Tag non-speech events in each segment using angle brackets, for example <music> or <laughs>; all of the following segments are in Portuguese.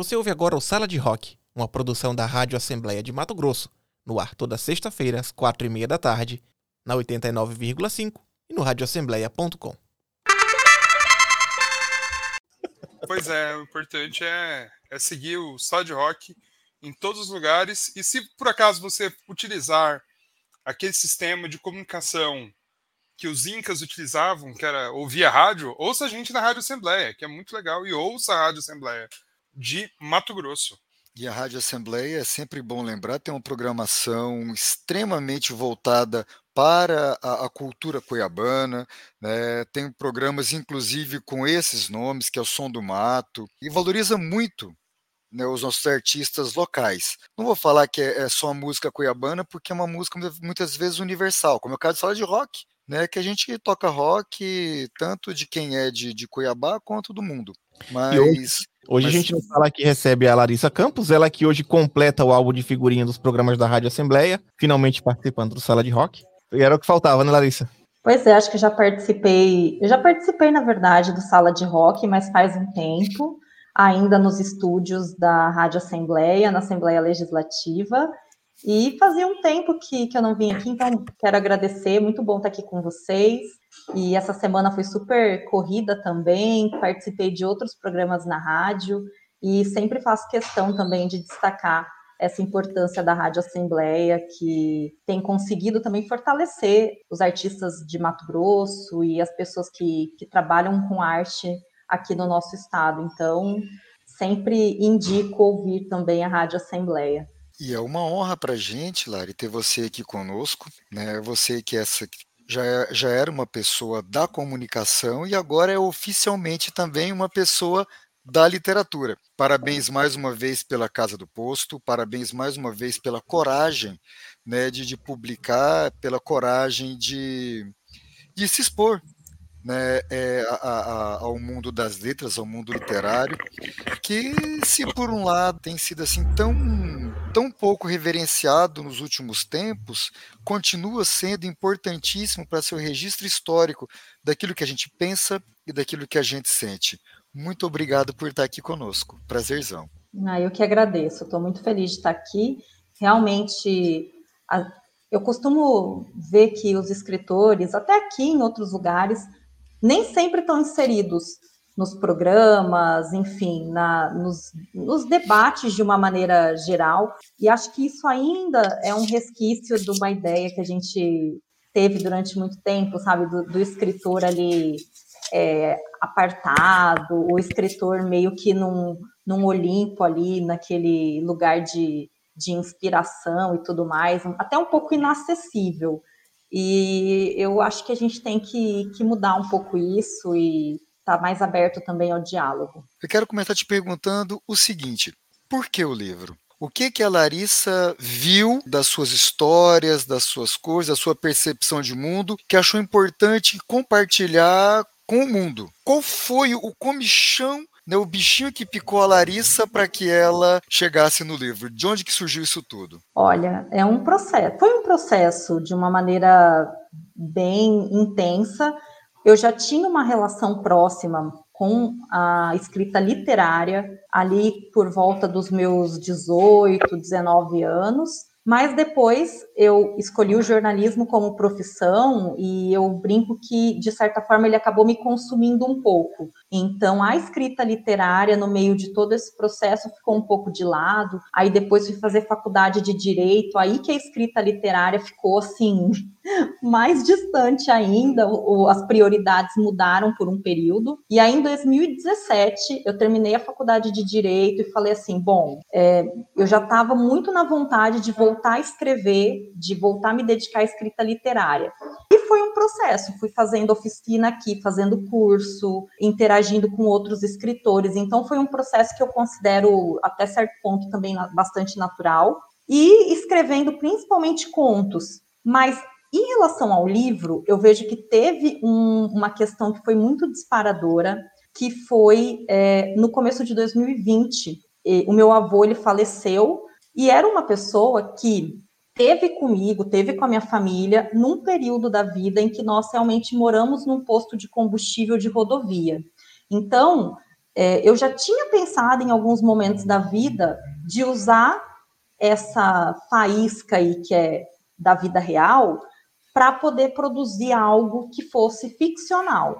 Você ouve agora o Sala de Rock, uma produção da Rádio Assembleia de Mato Grosso, no ar toda sexta-feira às quatro e meia da tarde, na 89,5 e no radioassembleia.com. Pois é, o importante é, é seguir o Sala de Rock em todos os lugares e se por acaso você utilizar aquele sistema de comunicação que os incas utilizavam, que era ouvir a rádio, ouça a gente na Rádio Assembleia, que é muito legal, e ouça a Rádio Assembleia de Mato Grosso. E a Rádio Assembleia, é sempre bom lembrar, tem uma programação extremamente voltada para a, a cultura cuiabana, né? tem programas inclusive com esses nomes, que é o Som do Mato, e valoriza muito né, os nossos artistas locais. Não vou falar que é, é só música cuiabana, porque é uma música muitas vezes universal, como é o caso de falar de rock, né, que a gente toca rock tanto de quem é de, de Cuiabá quanto do mundo. Mas Hoje Mas... a gente não fala que recebe a Larissa Campos, ela que hoje completa o álbum de figurinha dos programas da Rádio Assembleia, finalmente participando do Sala de Rock. E era o que faltava, né, Larissa? Pois é, acho que já participei. Eu já participei, na verdade, do Sala de Rock, mas faz um tempo, ainda nos estúdios da Rádio Assembleia, na Assembleia Legislativa. E fazia um tempo que, que eu não vim aqui, então quero agradecer, muito bom estar aqui com vocês. E essa semana foi super corrida também, participei de outros programas na rádio e sempre faço questão também de destacar essa importância da Rádio Assembleia, que tem conseguido também fortalecer os artistas de Mato Grosso e as pessoas que, que trabalham com arte aqui no nosso estado. Então, sempre indico ouvir também a Rádio Assembleia. E é uma honra para a gente, Lari, ter você aqui conosco, né? Você que é essa já, é, já era uma pessoa da comunicação e agora é oficialmente também uma pessoa da literatura. Parabéns mais uma vez pela Casa do Posto, parabéns mais uma vez pela coragem né, de, de publicar, pela coragem de, de se expor né, é, a, a, ao mundo das letras, ao mundo literário, que se por um lado tem sido assim tão, tão pouco reverenciado nos últimos tempos, continua sendo importantíssimo para seu registro histórico daquilo que a gente pensa e daquilo que a gente sente. Muito obrigado por estar aqui conosco. Prazerzão. Ah, eu que agradeço. Estou muito feliz de estar aqui. Realmente, a, eu costumo ver que os escritores, até aqui em outros lugares, nem sempre estão inseridos nos programas, enfim, na, nos, nos, debates de uma maneira geral. E acho que isso ainda é um resquício de uma ideia que a gente teve durante muito tempo, sabe, do, do escritor ali é, apartado, o escritor meio que num, num Olimpo ali, naquele lugar de, de inspiração e tudo mais, até um pouco inacessível. E eu acho que a gente tem que, que mudar um pouco isso e estar tá mais aberto também ao diálogo. Eu quero começar te perguntando o seguinte: por que o livro? O que que a Larissa viu das suas histórias, das suas coisas, da sua percepção de mundo, que achou importante compartilhar com o mundo? Qual foi o comichão né, o bichinho que picou a Larissa para que ela chegasse no livro? De onde que surgiu isso tudo? Olha, é um processo. Foi um processo de uma maneira bem intensa. Eu já tinha uma relação próxima com a escrita literária ali por volta dos meus 18, 19 anos. Mas depois eu escolhi o jornalismo como profissão e eu brinco que, de certa forma, ele acabou me consumindo um pouco. Então, a escrita literária, no meio de todo esse processo, ficou um pouco de lado. Aí, depois, fui fazer faculdade de direito, aí que a escrita literária ficou assim, <laughs> mais distante ainda, as prioridades mudaram por um período. E aí, em 2017, eu terminei a faculdade de Direito e falei assim: bom, é, eu já estava muito na vontade de voltar a escrever, de voltar a me dedicar à escrita literária. E foi um processo, fui fazendo oficina aqui, fazendo curso, interagindo com outros escritores. Então, foi um processo que eu considero, até certo ponto, também bastante natural. E escrevendo principalmente contos. Mas em relação ao livro, eu vejo que teve um, uma questão que foi muito disparadora, que foi é, no começo de 2020. o meu avô ele faleceu e era uma pessoa que teve comigo, teve com a minha família, num período da vida em que nós realmente moramos num posto de combustível de rodovia. Então, é, eu já tinha pensado em alguns momentos da vida de usar essa faísca aí que é da vida real para poder produzir algo que fosse ficcional.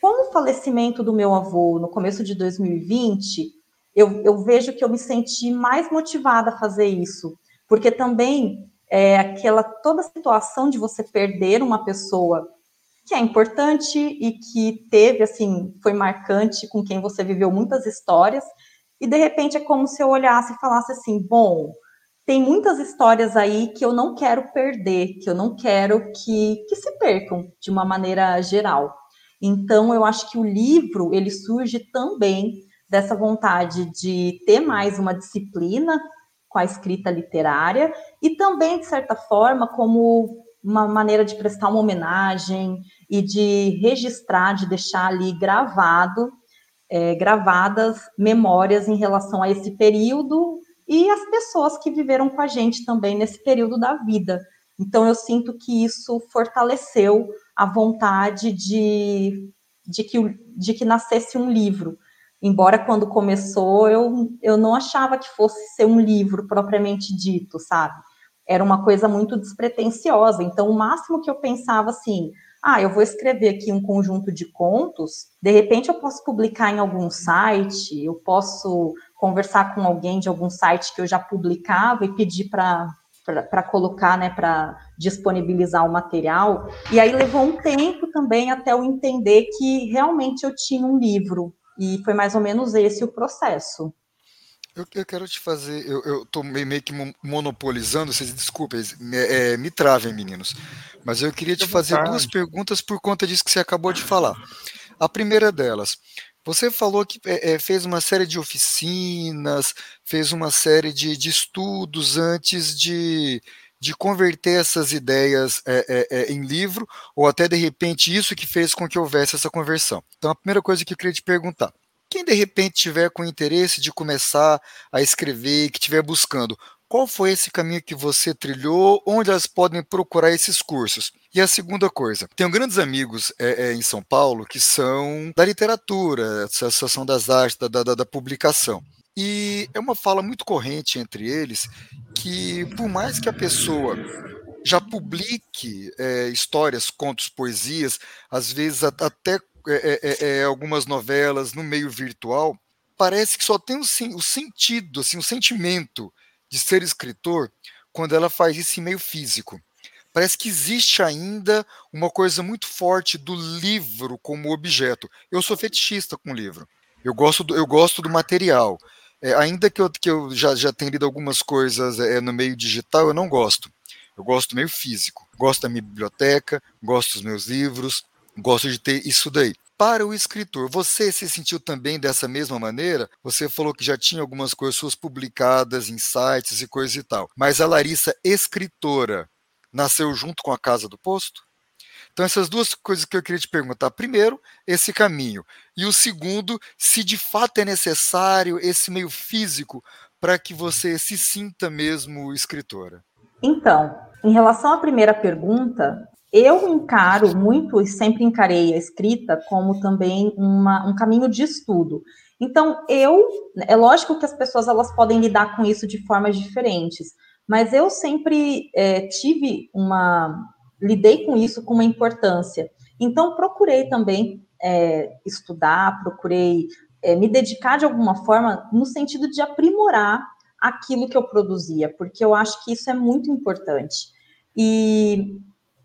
Com o falecimento do meu avô no começo de 2020, eu, eu vejo que eu me senti mais motivada a fazer isso, porque também é aquela toda a situação de você perder uma pessoa que é importante e que teve assim, foi marcante, com quem você viveu muitas histórias, e de repente é como se eu olhasse e falasse assim: bom, tem muitas histórias aí que eu não quero perder, que eu não quero que, que se percam de uma maneira geral. Então, eu acho que o livro ele surge também dessa vontade de ter mais uma disciplina com a escrita literária e também, de certa forma, como uma maneira de prestar uma homenagem e de registrar, de deixar ali gravado, é, gravadas memórias em relação a esse período e as pessoas que viveram com a gente também nesse período da vida. Então, eu sinto que isso fortaleceu a vontade de, de, que, de que nascesse um livro. Embora quando começou eu, eu não achava que fosse ser um livro propriamente dito, sabe? Era uma coisa muito despretensiosa. Então, o máximo que eu pensava assim, ah, eu vou escrever aqui um conjunto de contos, de repente eu posso publicar em algum site, eu posso conversar com alguém de algum site que eu já publicava e pedir para colocar, né, para disponibilizar o material. E aí levou um tempo também até eu entender que realmente eu tinha um livro. E foi mais ou menos esse o processo. Eu, eu quero te fazer, eu estou meio que monopolizando, vocês desculpem, me, é, me travem, meninos. Mas eu queria te fazer duas perguntas por conta disso que você acabou de falar. A primeira delas, você falou que é, fez uma série de oficinas, fez uma série de, de estudos antes de, de converter essas ideias é, é, em livro, ou até de repente isso que fez com que houvesse essa conversão. Então, a primeira coisa que eu queria te perguntar: quem de repente tiver com interesse de começar a escrever, que estiver buscando, qual foi esse caminho que você trilhou? Onde elas podem procurar esses cursos? E a segunda coisa, tenho grandes amigos é, é, em São Paulo que são da literatura, Associação das Artes, da, da, da publicação. E é uma fala muito corrente entre eles que, por mais que a pessoa já publique é, histórias, contos, poesias, às vezes até é, é, é, algumas novelas no meio virtual, parece que só tem o, o sentido, assim, o sentimento de ser escritor quando ela faz isso em meio físico. Parece que existe ainda uma coisa muito forte do livro como objeto. Eu sou fetichista com livro. Eu gosto do, eu gosto do material. É, ainda que eu, que eu já, já tenha lido algumas coisas é, no meio digital, eu não gosto. Eu gosto meio físico. Gosto da minha biblioteca, gosto dos meus livros, gosto de ter isso daí. Para o escritor, você se sentiu também dessa mesma maneira? Você falou que já tinha algumas coisas suas publicadas em sites e coisa e tal. Mas a Larissa, escritora, nasceu junto com a Casa do Posto? Então, essas duas coisas que eu queria te perguntar. Primeiro, esse caminho. E o segundo, se de fato é necessário esse meio físico para que você se sinta mesmo escritora. Então, em relação à primeira pergunta, eu encaro muito e sempre encarei a escrita como também uma, um caminho de estudo. Então, eu, é lógico que as pessoas elas podem lidar com isso de formas diferentes, mas eu sempre é, tive uma, lidei com isso com uma importância. Então, procurei também é, estudar, procurei é, me dedicar de alguma forma no sentido de aprimorar aquilo que eu produzia, porque eu acho que isso é muito importante. E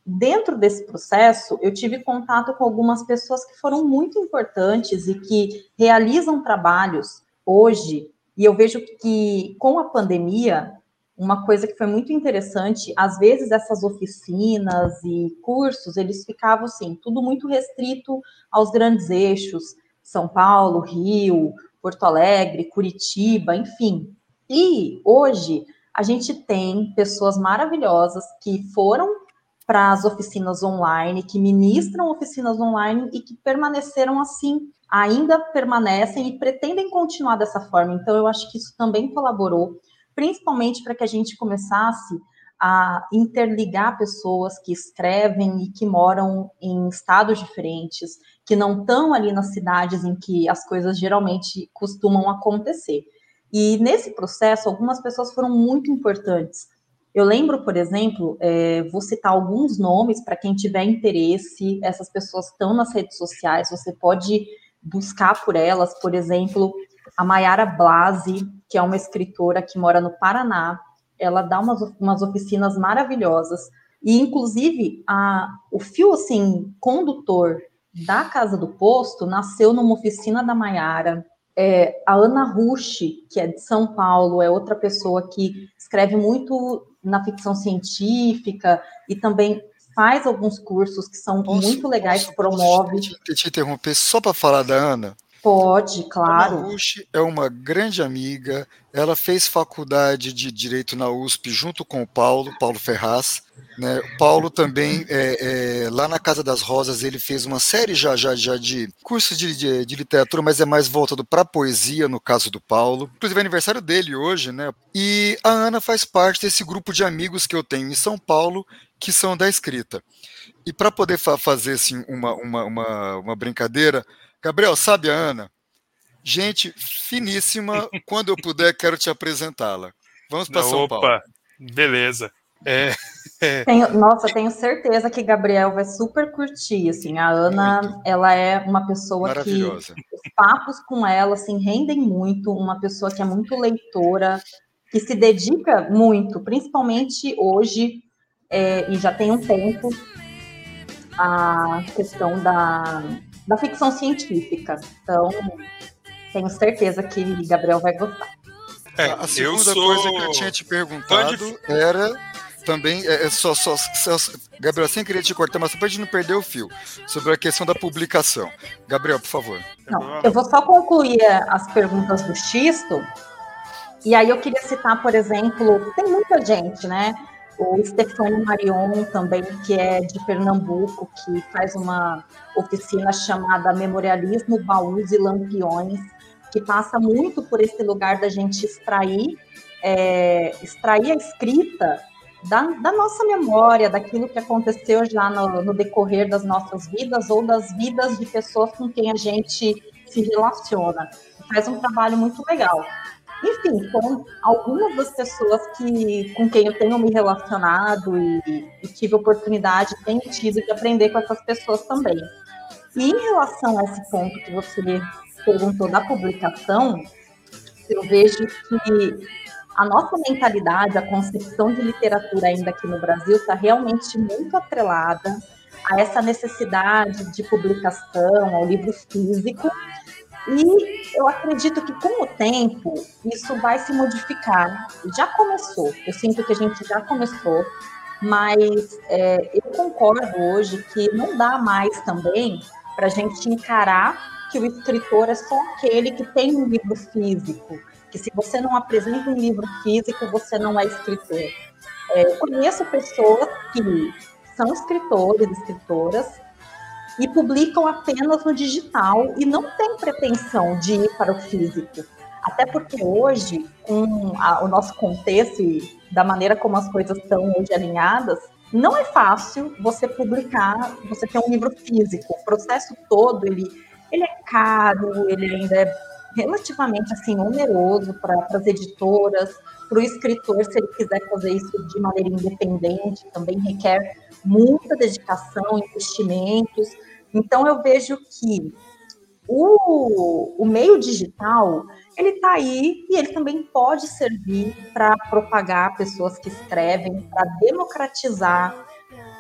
dentro desse processo, eu tive contato com algumas pessoas que foram muito importantes e que realizam trabalhos hoje, e eu vejo que com a pandemia, uma coisa que foi muito interessante, às vezes essas oficinas e cursos, eles ficavam assim, tudo muito restrito aos grandes eixos, São Paulo, Rio, Porto Alegre, Curitiba, enfim. E hoje a gente tem pessoas maravilhosas que foram para as oficinas online, que ministram oficinas online e que permaneceram assim, ainda permanecem e pretendem continuar dessa forma. Então, eu acho que isso também colaborou, principalmente para que a gente começasse a interligar pessoas que escrevem e que moram em estados diferentes, que não estão ali nas cidades em que as coisas geralmente costumam acontecer. E nesse processo, algumas pessoas foram muito importantes. Eu lembro, por exemplo, é, vou citar alguns nomes para quem tiver interesse. Essas pessoas estão nas redes sociais, você pode buscar por elas, por exemplo, a Mayara Blasi, que é uma escritora que mora no Paraná. Ela dá umas, umas oficinas maravilhosas. E, inclusive, a, o fio assim, condutor da Casa do Posto nasceu numa oficina da Maiara. É, a Ana Rushi, que é de São Paulo, é outra pessoa que escreve muito na ficção científica e também faz alguns cursos que são posso, muito legais, posso, promove. Posso te, te interromper só para falar da Ana? Pode, claro. Ana Rush é uma grande amiga. Ela fez faculdade de Direito na USP junto com o Paulo, Paulo Ferraz. Né? O Paulo também, é, é, lá na Casa das Rosas, ele fez uma série já, já, já de cursos de, de, de literatura, mas é mais voltado para poesia, no caso do Paulo. Inclusive é aniversário dele hoje, né? E a Ana faz parte desse grupo de amigos que eu tenho em São Paulo, que são da escrita. E para poder fa fazer assim, uma, uma, uma, uma brincadeira, Gabriel, sabe a Ana? Gente finíssima. Quando eu puder, quero te apresentá-la. Vamos para São Paulo. Opa, beleza. É, <laughs> é. Tenho, nossa, tenho certeza que Gabriel vai super curtir. Assim, a Ana, muito. ela é uma pessoa que os papos com ela assim rendem muito. Uma pessoa que é muito leitora, que se dedica muito, principalmente hoje é, e já tem um tempo a questão da da ficção científica. Então, tenho certeza que Gabriel vai gostar. É, a segunda sou... coisa que eu tinha te perguntado era também, é, é só, só, só, Gabriel, sem querer te cortar, mas só para a gente não perder o fio, sobre a questão da publicação. Gabriel, por favor. Não, eu vou só concluir as perguntas do Xisto, e aí eu queria citar, por exemplo, tem muita gente, né? O Stefano Marion também, que é de Pernambuco, que faz uma oficina chamada Memorialismo, Baús e Lampiões, que passa muito por esse lugar da gente extrair, é, extrair a escrita da, da, nossa memória, daquilo que aconteceu já no, no decorrer das nossas vidas ou das vidas de pessoas com quem a gente se relaciona. Faz um trabalho muito legal. Enfim, são algumas das pessoas que, com quem eu tenho me relacionado e, e tive oportunidade, tenho tido de aprender com essas pessoas também. E em relação a esse ponto que você perguntou da publicação, eu vejo que a nossa mentalidade, a concepção de literatura ainda aqui no Brasil está realmente muito atrelada a essa necessidade de publicação, ao livro físico, e eu acredito que com o tempo isso vai se modificar. Já começou, eu sinto que a gente já começou, mas é, eu concordo hoje que não dá mais também para a gente encarar que o escritor é só aquele que tem um livro físico, que se você não apresenta um livro físico, você não é escritor. É, eu conheço pessoas que são escritores, escritoras, e publicam apenas no digital e não tem pretensão de ir para o físico. Até porque hoje, com a, o nosso contexto e da maneira como as coisas estão hoje alinhadas, não é fácil você publicar, você ter um livro físico. O processo todo, ele, ele é caro, ele ainda é relativamente assim oneroso para as editoras, para o escritor, se ele quiser fazer isso de maneira independente, também requer muita dedicação, investimentos. Então eu vejo que o, o meio digital ele está aí e ele também pode servir para propagar pessoas que escrevem, para democratizar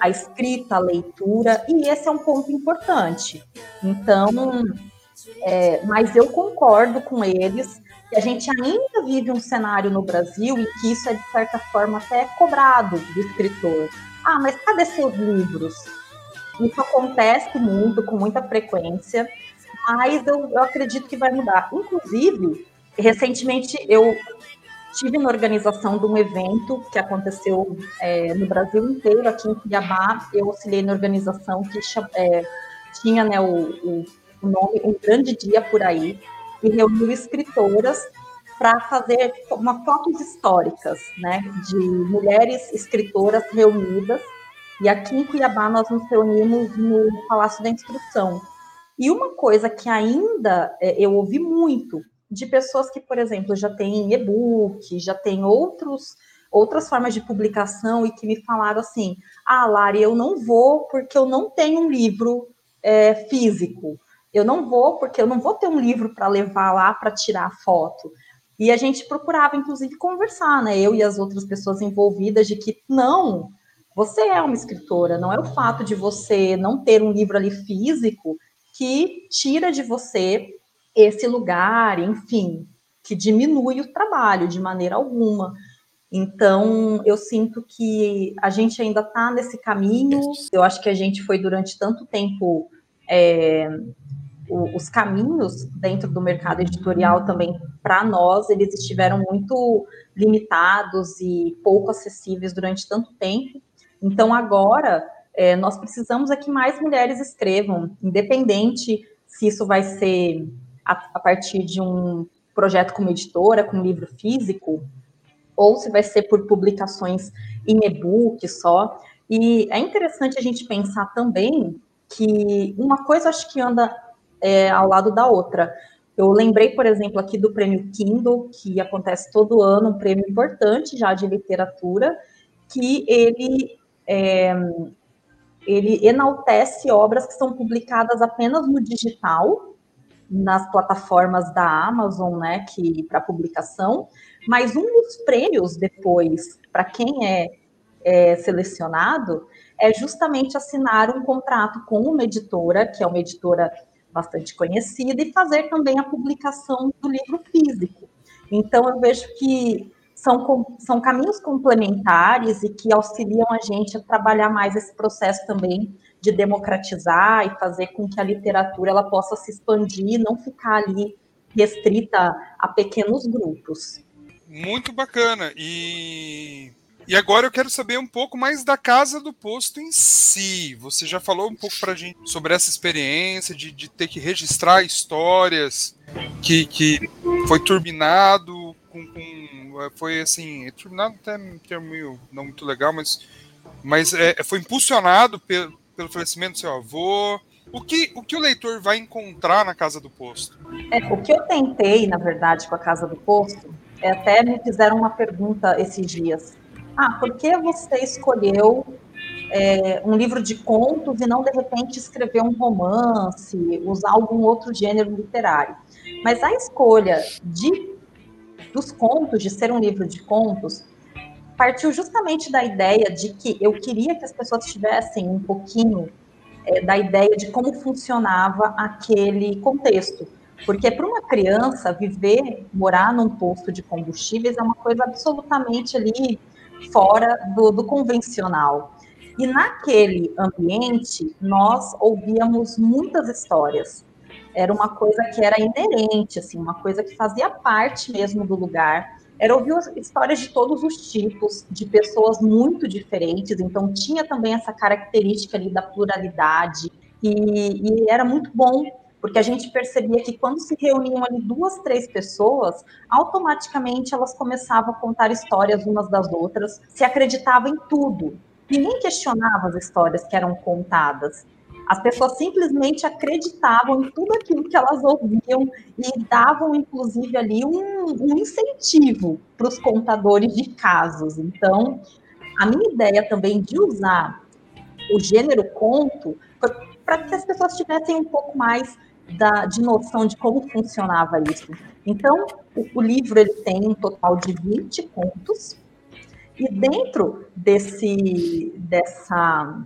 a escrita, a leitura, e esse é um ponto importante. Então, é, mas eu concordo com eles que a gente ainda vive um cenário no Brasil e que isso é, de certa forma, até cobrado do escritor. Ah, mas cadê seus livros? Isso acontece muito, com muita frequência, mas eu, eu acredito que vai mudar. Inclusive, recentemente eu tive na organização de um evento que aconteceu é, no Brasil inteiro, aqui em Cuiabá. Eu auxiliei na organização que é, tinha né, o, o, o, nome Um Grande Dia por Aí, e reuniu escritoras para fazer uma fotos históricas, né, de mulheres escritoras reunidas. E aqui em Cuiabá nós nos reunimos no Palácio da Instrução. E uma coisa que ainda é, eu ouvi muito de pessoas que, por exemplo, já têm e-book, já têm outros outras formas de publicação e que me falaram assim: ah, Lari, eu não vou porque eu não tenho um livro é, físico. Eu não vou porque eu não vou ter um livro para levar lá para tirar foto. E a gente procurava, inclusive, conversar, né? Eu e as outras pessoas envolvidas, de que não, você é uma escritora, não é o fato de você não ter um livro ali físico que tira de você esse lugar, enfim, que diminui o trabalho de maneira alguma. Então, eu sinto que a gente ainda está nesse caminho. Eu acho que a gente foi durante tanto tempo. É, os caminhos dentro do mercado editorial também, para nós, eles estiveram muito limitados e pouco acessíveis durante tanto tempo. Então, agora, é, nós precisamos é que mais mulheres escrevam, independente se isso vai ser a, a partir de um projeto como editora, com livro físico, ou se vai ser por publicações em e-book só. E é interessante a gente pensar também que uma coisa acho que anda é, ao lado da outra. Eu lembrei, por exemplo, aqui do prêmio Kindle, que acontece todo ano, um prêmio importante já de literatura, que ele, é, ele enaltece obras que são publicadas apenas no digital, nas plataformas da Amazon, né, que para publicação, mas um dos prêmios depois, para quem é, é, selecionado, é justamente assinar um contrato com uma editora, que é uma editora bastante conhecida, e fazer também a publicação do livro físico. Então, eu vejo que são, são caminhos complementares e que auxiliam a gente a trabalhar mais esse processo também de democratizar e fazer com que a literatura ela possa se expandir e não ficar ali restrita a pequenos grupos. Muito bacana. E, e agora eu quero saber um pouco mais da Casa do Posto em si. Você já falou um pouco para a gente sobre essa experiência de, de ter que registrar histórias que, que foi turbinado com, com foi assim, turbinado até um termo não muito legal, mas mas é, foi impulsionado pelo, pelo falecimento do seu avô? O que, o que o leitor vai encontrar na Casa do Posto? É, o que eu tentei, na verdade, com a Casa do Posto, é, até me fizeram uma pergunta esses dias. Ah, por que você escolheu é, um livro de contos e não, de repente, escrever um romance, usar algum outro gênero literário? Mas a escolha de, dos contos, de ser um livro de contos, partiu justamente da ideia de que eu queria que as pessoas tivessem um pouquinho é, da ideia de como funcionava aquele contexto. Porque para uma criança, viver, morar num posto de combustíveis é uma coisa absolutamente ali fora do, do convencional. E naquele ambiente, nós ouvíamos muitas histórias. Era uma coisa que era inerente, assim, uma coisa que fazia parte mesmo do lugar era ouvir histórias de todos os tipos, de pessoas muito diferentes, então tinha também essa característica ali da pluralidade, e, e era muito bom, porque a gente percebia que quando se reuniam ali duas, três pessoas, automaticamente elas começavam a contar histórias umas das outras, se acreditava em tudo. Ninguém questionava as histórias que eram contadas. As pessoas simplesmente acreditavam em tudo aquilo que elas ouviam e davam, inclusive, ali um, um incentivo para os contadores de casos. Então, a minha ideia também de usar o gênero conto para que as pessoas tivessem um pouco mais da, de noção de como funcionava isso. Então, o, o livro ele tem um total de 20 contos, e dentro desse, dessa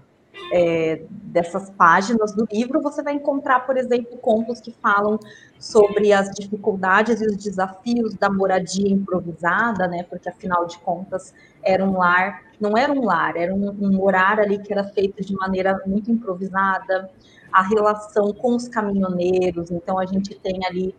é, dessas páginas do livro, você vai encontrar, por exemplo, contos que falam sobre as dificuldades e os desafios da moradia improvisada, né? Porque afinal de contas era um lar, não era um lar, era um, um morar ali que era feito de maneira muito improvisada. A relação com os caminhoneiros, então a gente tem ali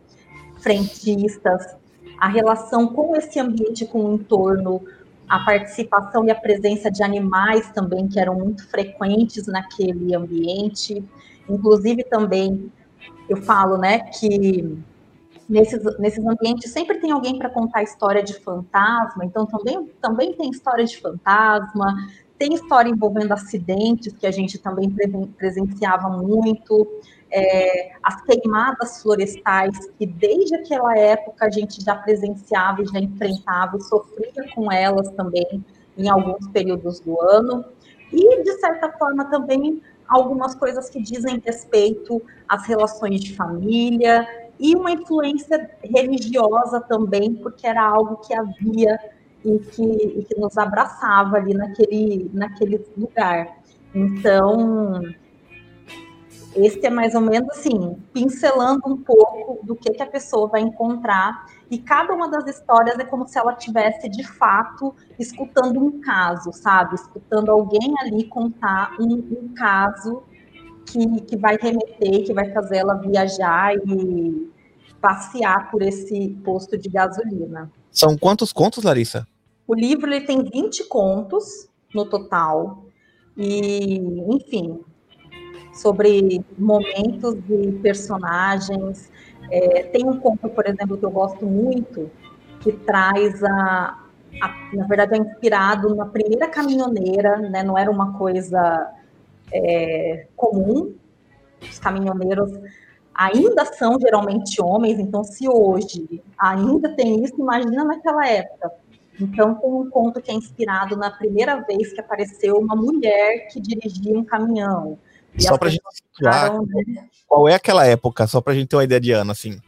frentistas, a relação com esse ambiente, com o entorno, a participação e a presença de animais também, que eram muito frequentes naquele ambiente. Inclusive, também, eu falo, né, que nesses, nesses ambientes sempre tem alguém para contar história de fantasma, então também, também tem história de fantasma, tem história envolvendo acidentes que a gente também presenciava muito, é, as queimadas florestais que desde aquela época a gente já presenciava e já enfrentava e sofria com elas também em alguns períodos do ano. E, de certa forma, também algumas coisas que dizem respeito às relações de família e uma influência religiosa também, porque era algo que havia e que, e que nos abraçava ali naquele, naquele lugar. Então, esse é mais ou menos assim, pincelando um pouco do que, que a pessoa vai encontrar. E cada uma das histórias é como se ela tivesse, de fato, escutando um caso, sabe? Escutando alguém ali contar um, um caso que, que vai remeter, que vai fazer ela viajar e passear por esse posto de gasolina. São quantos contos, Larissa? O livro ele tem 20 contos no total. E, enfim, sobre momentos e personagens. É, tem um conto, por exemplo, que eu gosto muito, que traz a, a, na verdade, é inspirado na primeira caminhoneira, né? Não era uma coisa é, comum. Os caminhoneiros ainda são geralmente homens, então se hoje ainda tem isso, imagina naquela época. Então tem um conto que é inspirado na primeira vez que apareceu uma mulher que dirigia um caminhão. Só para a gente situar, qual é aquela época, só para a gente ter uma ideia de ano, assim.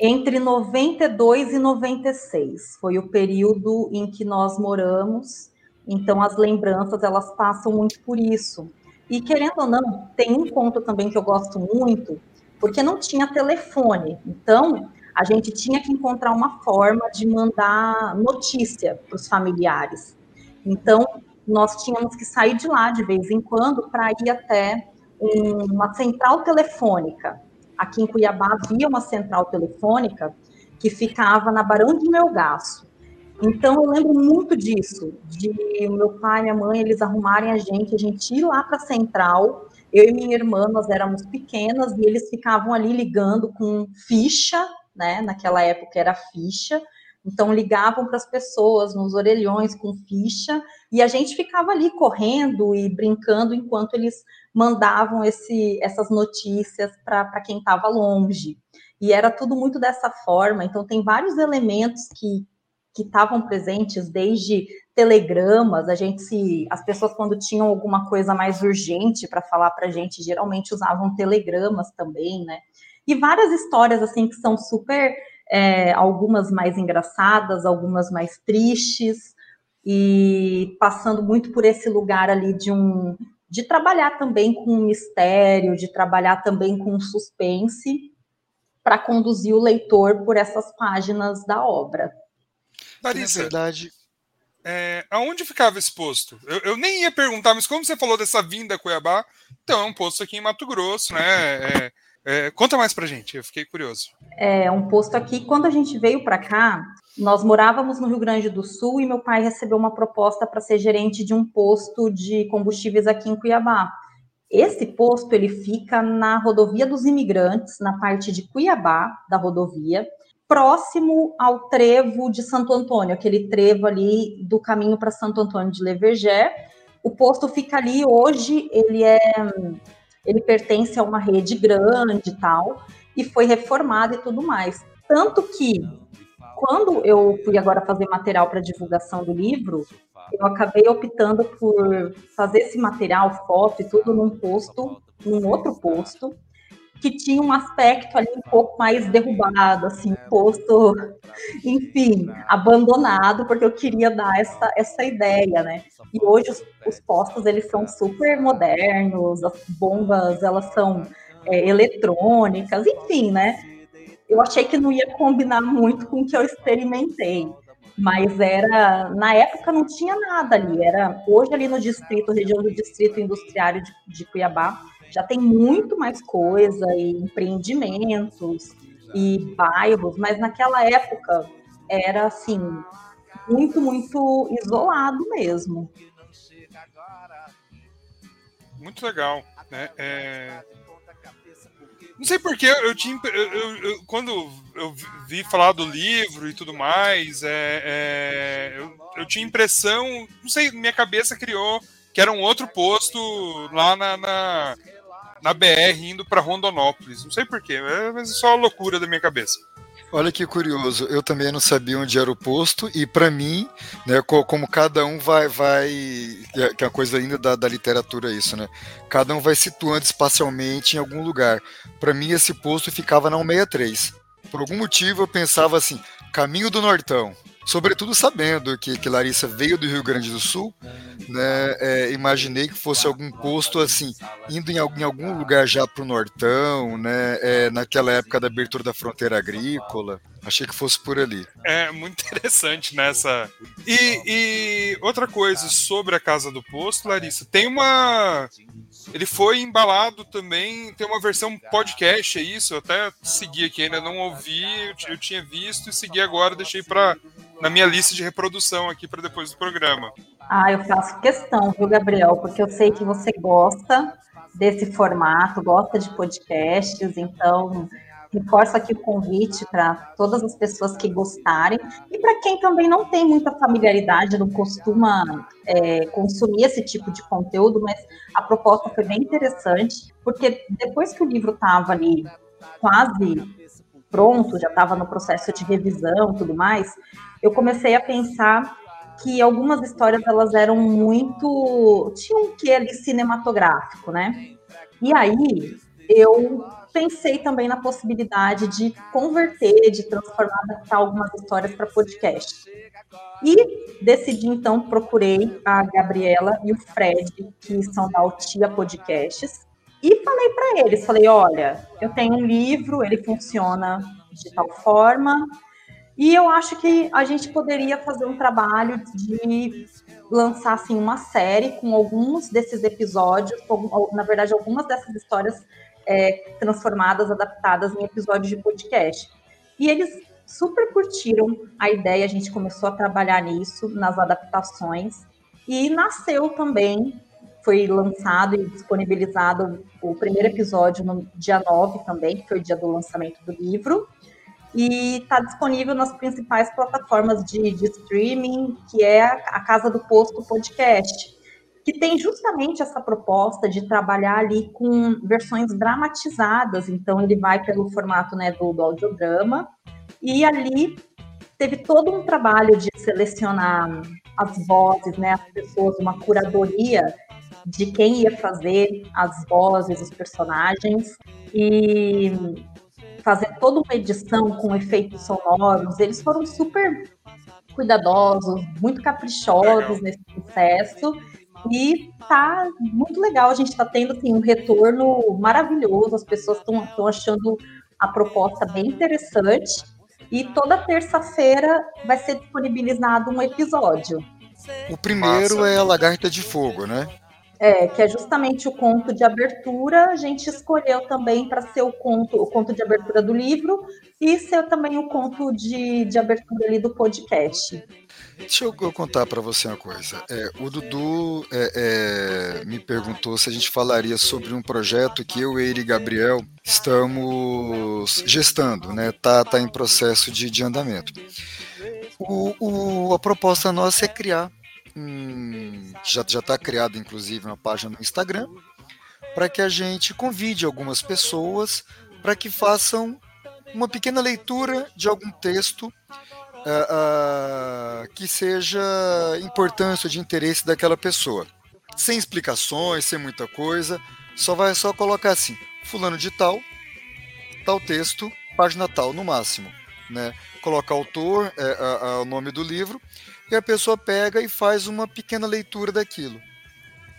Entre 92 e 96 foi o período em que nós moramos. Então as lembranças elas passam muito por isso. E querendo ou não, tem um ponto também que eu gosto muito, porque não tinha telefone. Então a gente tinha que encontrar uma forma de mandar notícia para os familiares. Então nós tínhamos que sair de lá de vez em quando para ir até uma central telefônica. Aqui em Cuiabá havia uma central telefônica que ficava na Barão de Melgaço. Então eu lembro muito disso, de meu pai e minha mãe eles arrumarem a gente, a gente ir lá para a central. Eu e minha irmã nós éramos pequenas e eles ficavam ali ligando com ficha, né? Naquela época era ficha. Então ligavam para as pessoas nos orelhões com ficha e a gente ficava ali correndo e brincando enquanto eles mandavam esse, essas notícias para quem estava longe. E era tudo muito dessa forma. Então, tem vários elementos que que estavam presentes desde telegramas, a gente se as pessoas quando tinham alguma coisa mais urgente para falar para a gente, geralmente usavam telegramas também, né? E várias histórias assim que são super é, algumas mais engraçadas, algumas mais tristes, e passando muito por esse lugar ali de um de trabalhar também com mistério, de trabalhar também com suspense, para conduzir o leitor por essas páginas da obra. Larissa, Na verdade, é, aonde ficava esse posto? Eu, eu, nem ia perguntar, mas como você falou dessa vinda a Cuiabá, então é um posto aqui em Mato Grosso, né? É, é, conta mais pra gente, eu fiquei curioso. É, um posto aqui, quando a gente veio para cá, nós morávamos no Rio Grande do Sul e meu pai recebeu uma proposta para ser gerente de um posto de combustíveis aqui em Cuiabá. Esse posto ele fica na rodovia dos imigrantes, na parte de Cuiabá da rodovia, próximo ao trevo de Santo Antônio, aquele trevo ali do caminho para Santo Antônio de Levergé. O posto fica ali hoje, ele é ele pertence a uma rede grande e tal, e foi reformado e tudo mais. Tanto que quando eu fui agora fazer material para divulgação do livro, eu acabei optando por fazer esse material, foto e tudo num posto, num outro posto, que tinha um aspecto ali um pouco mais derrubado, assim, posto, enfim, abandonado, porque eu queria dar essa, essa ideia, né? E hoje os, os postos, eles são super modernos, as bombas, elas são é, eletrônicas, enfim, né? eu achei que não ia combinar muito com o que eu experimentei. Mas era, na época não tinha nada ali. Era hoje ali no distrito, região do distrito industriário de, de Cuiabá, já tem muito mais coisa e empreendimentos e bairros, mas naquela época era assim muito, muito isolado mesmo. Muito legal. Né? É... Não sei porquê, eu tinha. Eu, eu, eu, quando eu vi falar do livro e tudo mais, é, é, eu, eu tinha impressão. Não sei, minha cabeça criou que era um outro posto lá na, na, na BR indo para Rondonópolis. Não sei porquê, é só a loucura da minha cabeça. Olha que curioso, eu também não sabia onde era o posto, e para mim, né, como cada um vai, vai que é a coisa linda da, da literatura é isso, né? Cada um vai situando espacialmente em algum lugar. Para mim, esse posto ficava na 163. Por algum motivo, eu pensava assim: caminho do Nortão. Sobretudo sabendo que, que Larissa veio do Rio Grande do Sul, né, é, imaginei que fosse algum posto assim, indo em algum, em algum lugar já para o Nortão, né, é, naquela época da abertura da fronteira agrícola. Achei que fosse por ali. É muito interessante nessa. E, e outra coisa sobre a Casa do Posto, Larissa, tem uma. Ele foi embalado também, tem uma versão podcast, é isso? Eu até segui aqui, ainda não ouvi, eu tinha visto e segui agora, deixei para na minha lista de reprodução aqui para depois do programa. Ah, eu faço questão, viu, Gabriel? Porque eu sei que você gosta desse formato, gosta de podcasts, então reforço aqui o convite para todas as pessoas que gostarem e para quem também não tem muita familiaridade, não costuma é, consumir esse tipo de conteúdo, mas a proposta foi bem interessante, porque depois que o livro estava ali quase pronto, já estava no processo de revisão e tudo mais, eu comecei a pensar que algumas histórias elas eram muito tinham um quê ali cinematográfico, né? E aí eu pensei também na possibilidade de converter, de transformar, adaptar algumas histórias para podcast. E decidi então procurei a Gabriela e o Fred, que são da Altia Podcasts, e falei para eles, falei, olha, eu tenho um livro, ele funciona de tal forma, e eu acho que a gente poderia fazer um trabalho de lançar assim uma série com alguns desses episódios, na verdade algumas dessas histórias é, transformadas, adaptadas em episódios de podcast. E eles super curtiram a ideia, a gente começou a trabalhar nisso, nas adaptações, e nasceu também foi lançado e disponibilizado o primeiro episódio no dia 9 também, que foi o dia do lançamento do livro. E está disponível nas principais plataformas de, de, streaming, que é a Casa do Posto Podcast, que tem justamente essa proposta de trabalhar ali com versões dramatizadas. Então, ele vai pelo formato né, do, do audiodrama, e ali teve todo um trabalho de selecionar as vozes, né, as pessoas, uma curadoria de quem ia fazer as vozes, os personagens, e fazer toda uma edição com efeitos sonoros. Eles foram super cuidadosos, muito caprichosos nesse processo. E tá muito legal, a gente está tendo assim, um retorno maravilhoso, as pessoas estão achando a proposta bem interessante. E toda terça-feira vai ser disponibilizado um episódio. O primeiro Nossa. é a Lagarta de Fogo, né? É, que é justamente o conto de abertura, a gente escolheu também para ser o conto, o conto de abertura do livro e ser também o conto de, de abertura ali do podcast. Deixa eu contar para você uma coisa. É, o Dudu é, é, me perguntou se a gente falaria sobre um projeto que eu, ele e Gabriel estamos gestando, né? Tá, tá em processo de, de andamento. O, o, a proposta nossa é criar um, já já está criado inclusive uma página no Instagram para que a gente convide algumas pessoas para que façam uma pequena leitura de algum texto uh, uh, que seja importante ou de interesse daquela pessoa, sem explicações, sem muita coisa, só vai só colocar assim, fulano de tal, tal texto, página tal no máximo, né? Coloca autor, é, o nome do livro e a pessoa pega e faz uma pequena leitura daquilo.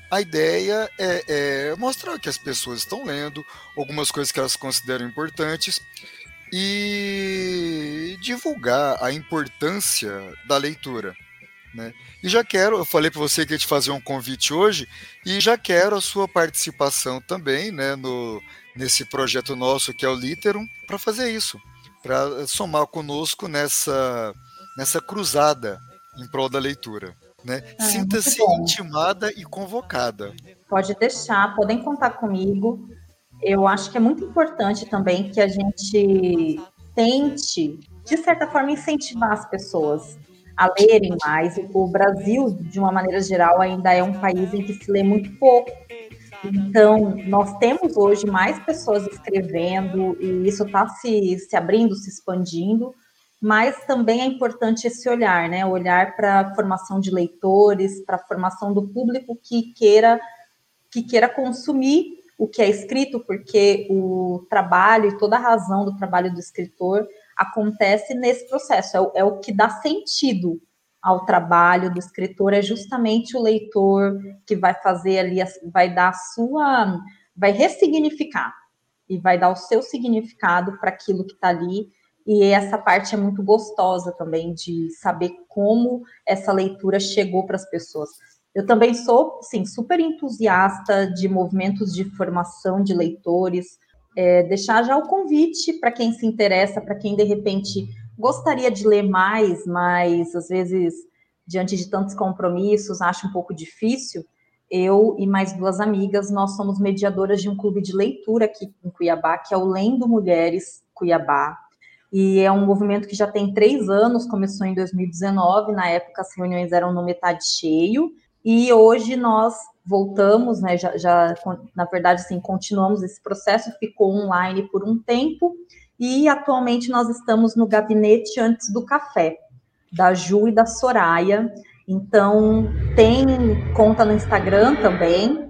A ideia é, é mostrar que as pessoas estão lendo, algumas coisas que elas consideram importantes e divulgar a importância da leitura. Né? E já quero, eu falei para você que ia te fazer um convite hoje, e já quero a sua participação também né, no, nesse projeto nosso que é o Literum, para fazer isso, para somar conosco nessa, nessa cruzada em prol da leitura. Né? Ah, Sinta-se intimada e convocada. Pode deixar, podem contar comigo. eu acho que é muito importante também que a gente tente, de certa forma, incentivar as pessoas a lerem mais. O Brasil, de uma maneira geral, ainda é um país em que se lê muito pouco. Então, nós temos hoje mais pessoas escrevendo e isso está se, se abrindo, se expandindo, mas também é importante esse olhar, né? Olhar para a formação de leitores, para a formação do público que queira que queira consumir o que é escrito, porque o trabalho e toda a razão do trabalho do escritor acontece nesse processo, é o, é o que dá sentido ao trabalho do escritor, é justamente o leitor que vai fazer ali, vai dar a sua, vai ressignificar e vai dar o seu significado para aquilo que está ali. E essa parte é muito gostosa também de saber como essa leitura chegou para as pessoas. Eu também sou, sim, super entusiasta de movimentos de formação de leitores, é, deixar já o convite para quem se interessa, para quem de repente gostaria de ler mais, mas às vezes, diante de tantos compromissos, acha um pouco difícil. Eu e mais duas amigas, nós somos mediadoras de um clube de leitura aqui em Cuiabá, que é o Lendo Mulheres Cuiabá. E é um movimento que já tem três anos, começou em 2019, na época as reuniões eram no metade cheio, e hoje nós voltamos, né, já, já, na verdade, assim, continuamos esse processo, ficou online por um tempo, e atualmente nós estamos no gabinete antes do café, da Ju e da Soraya, então tem conta no Instagram também,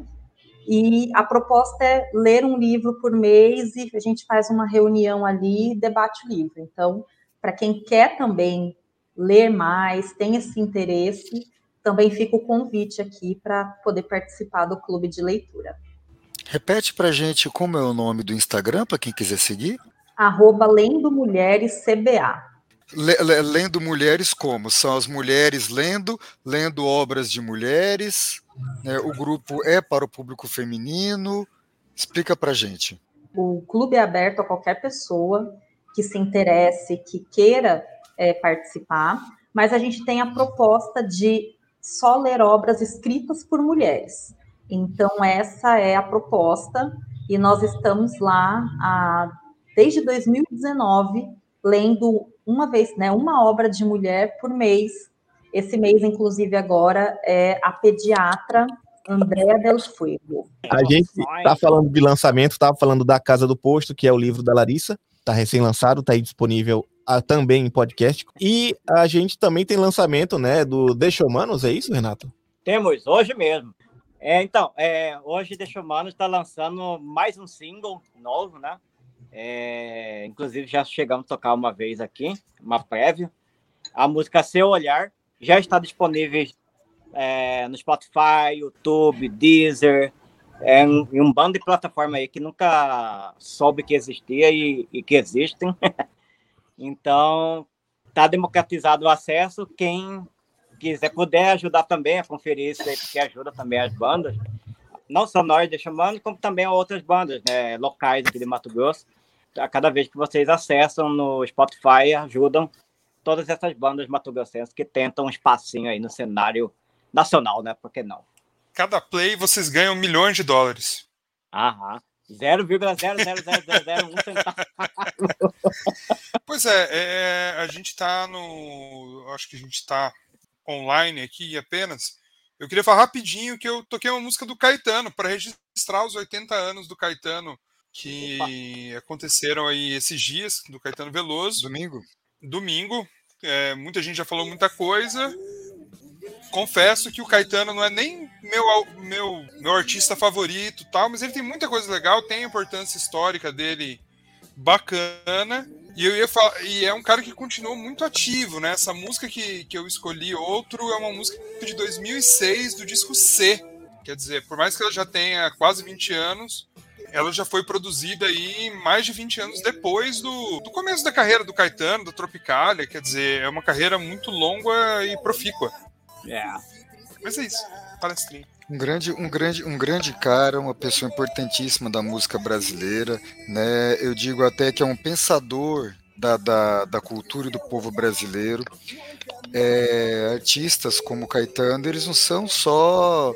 e a proposta é ler um livro por mês e a gente faz uma reunião ali e debate o livro. Então, para quem quer também ler mais, tem esse interesse, também fica o convite aqui para poder participar do clube de leitura. Repete para gente como é o nome do Instagram, para quem quiser seguir. Arroba Lendo Mulheres CBA. lendo mulheres como? São as mulheres lendo, lendo obras de mulheres. Né? O grupo é para o público feminino. Explica para gente. O clube é aberto a qualquer pessoa que se interesse, que queira é, participar, mas a gente tem a proposta de só ler obras escritas por mulheres. Então, essa é a proposta, e nós estamos lá a, desde 2019 lendo uma vez, né, uma obra de mulher por mês. Esse mês, inclusive, agora é a pediatra Andréa Del Fuego. A gente está falando de lançamento, estava falando da Casa do Posto, que é o livro da Larissa, está recém-lançado, está aí disponível também em podcast. E a gente também tem lançamento, né, do Deixa Humanos, é isso, Renato? Temos, hoje mesmo. É, então, é, hoje Deixa Humanos está lançando mais um single novo, né? É, inclusive já chegamos a tocar uma vez aqui, uma prévia. A música Seu Olhar já está disponível é, no Spotify, YouTube, Deezer, é, em um bando de plataforma aí que nunca soube que existia e, e que existem. <laughs> Então, está democratizado o acesso. Quem quiser puder ajudar também a conferir isso aí, porque ajuda também as bandas. Não só nós de chamando, como também outras bandas né, locais aqui de Mato Grosso. A cada vez que vocês acessam no Spotify, ajudam todas essas bandas matogrossenses que tentam um espacinho aí no cenário nacional, né? Por que não? Cada play vocês ganham milhões de dólares. Aham. 0,00001 centavo. <laughs> Pois é, é, a gente está no. Acho que a gente está online aqui apenas. Eu queria falar rapidinho que eu toquei uma música do Caetano para registrar os 80 anos do Caetano que Opa. aconteceram aí esses dias, do Caetano Veloso. Domingo. Domingo. É, muita gente já falou muita coisa confesso que o Caetano não é nem meu, meu, meu artista favorito, tal, mas ele tem muita coisa legal, tem a importância histórica dele bacana. E eu ia falar, e é um cara que continuou muito ativo, né? Essa música que, que eu escolhi, outro, é uma música de 2006 do disco C. Quer dizer, por mais que ela já tenha quase 20 anos, ela já foi produzida aí mais de 20 anos depois do, do começo da carreira do Caetano, do Tropicália. Quer dizer, é uma carreira muito longa e profícua. É. Mas é isso. Palestrinha. Um grande, um, grande, um grande cara, uma pessoa importantíssima da música brasileira, né? Eu digo até que é um pensador da, da, da cultura e do povo brasileiro. É, artistas como Caetano, eles não são só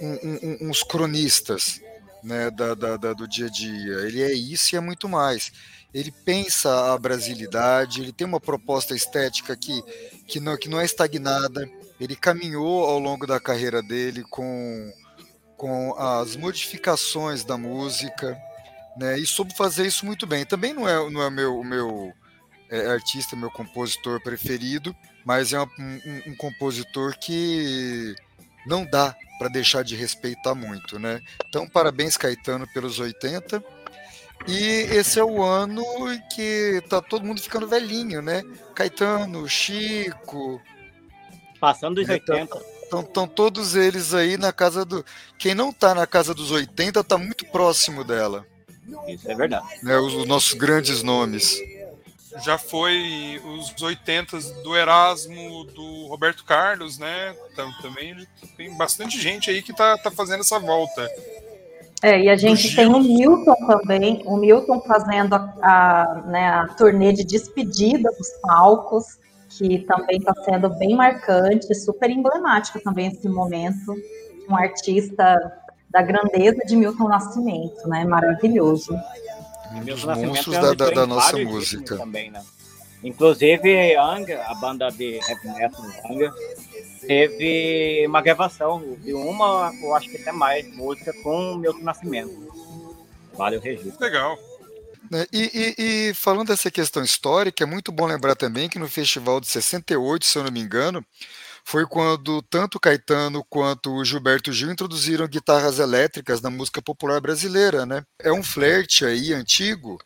um, um, uns cronistas, né, da, da, da, do dia a dia. Ele é isso e é muito mais. Ele pensa a brasilidade, ele tem uma proposta estética que, que, não, que não é estagnada. Ele caminhou ao longo da carreira dele com, com as modificações da música, né, e soube fazer isso muito bem. Também não é, não é meu, o meu é, artista, meu compositor preferido, mas é um, um, um compositor que não dá para deixar de respeitar muito, né? Então, parabéns, Caetano, pelos 80. E esse é o ano em que tá todo mundo ficando velhinho, né? Caetano, Chico. Passando dos 80. Estão todos eles aí na casa do. Quem não tá na casa dos 80 tá muito próximo dela. Isso é verdade. Né, os, os nossos grandes nomes já foi os 80 do Erasmo, do Roberto Carlos, né? Então, também tem bastante gente aí que tá, tá fazendo essa volta. É, e a gente tem o Milton também, o Milton fazendo a, a, né, a turnê de despedida dos palcos, que também está sendo bem marcante, super emblemático também esse momento. Um artista da grandeza de Milton Nascimento, né? Maravilhoso um dos monstros da, da, da nossa música. Também, né? Inclusive, Anga, a banda de heavy metal Anga, teve uma gravação de uma, eu acho que até mais, música com o Milton Nascimento. Vale o registro. Legal. Né, e, e, e, falando dessa questão histórica, é muito bom lembrar também que no festival de 68, se eu não me engano, foi quando tanto Caetano quanto o Gilberto Gil introduziram guitarras elétricas na música popular brasileira, né? É um flerte aí antigo,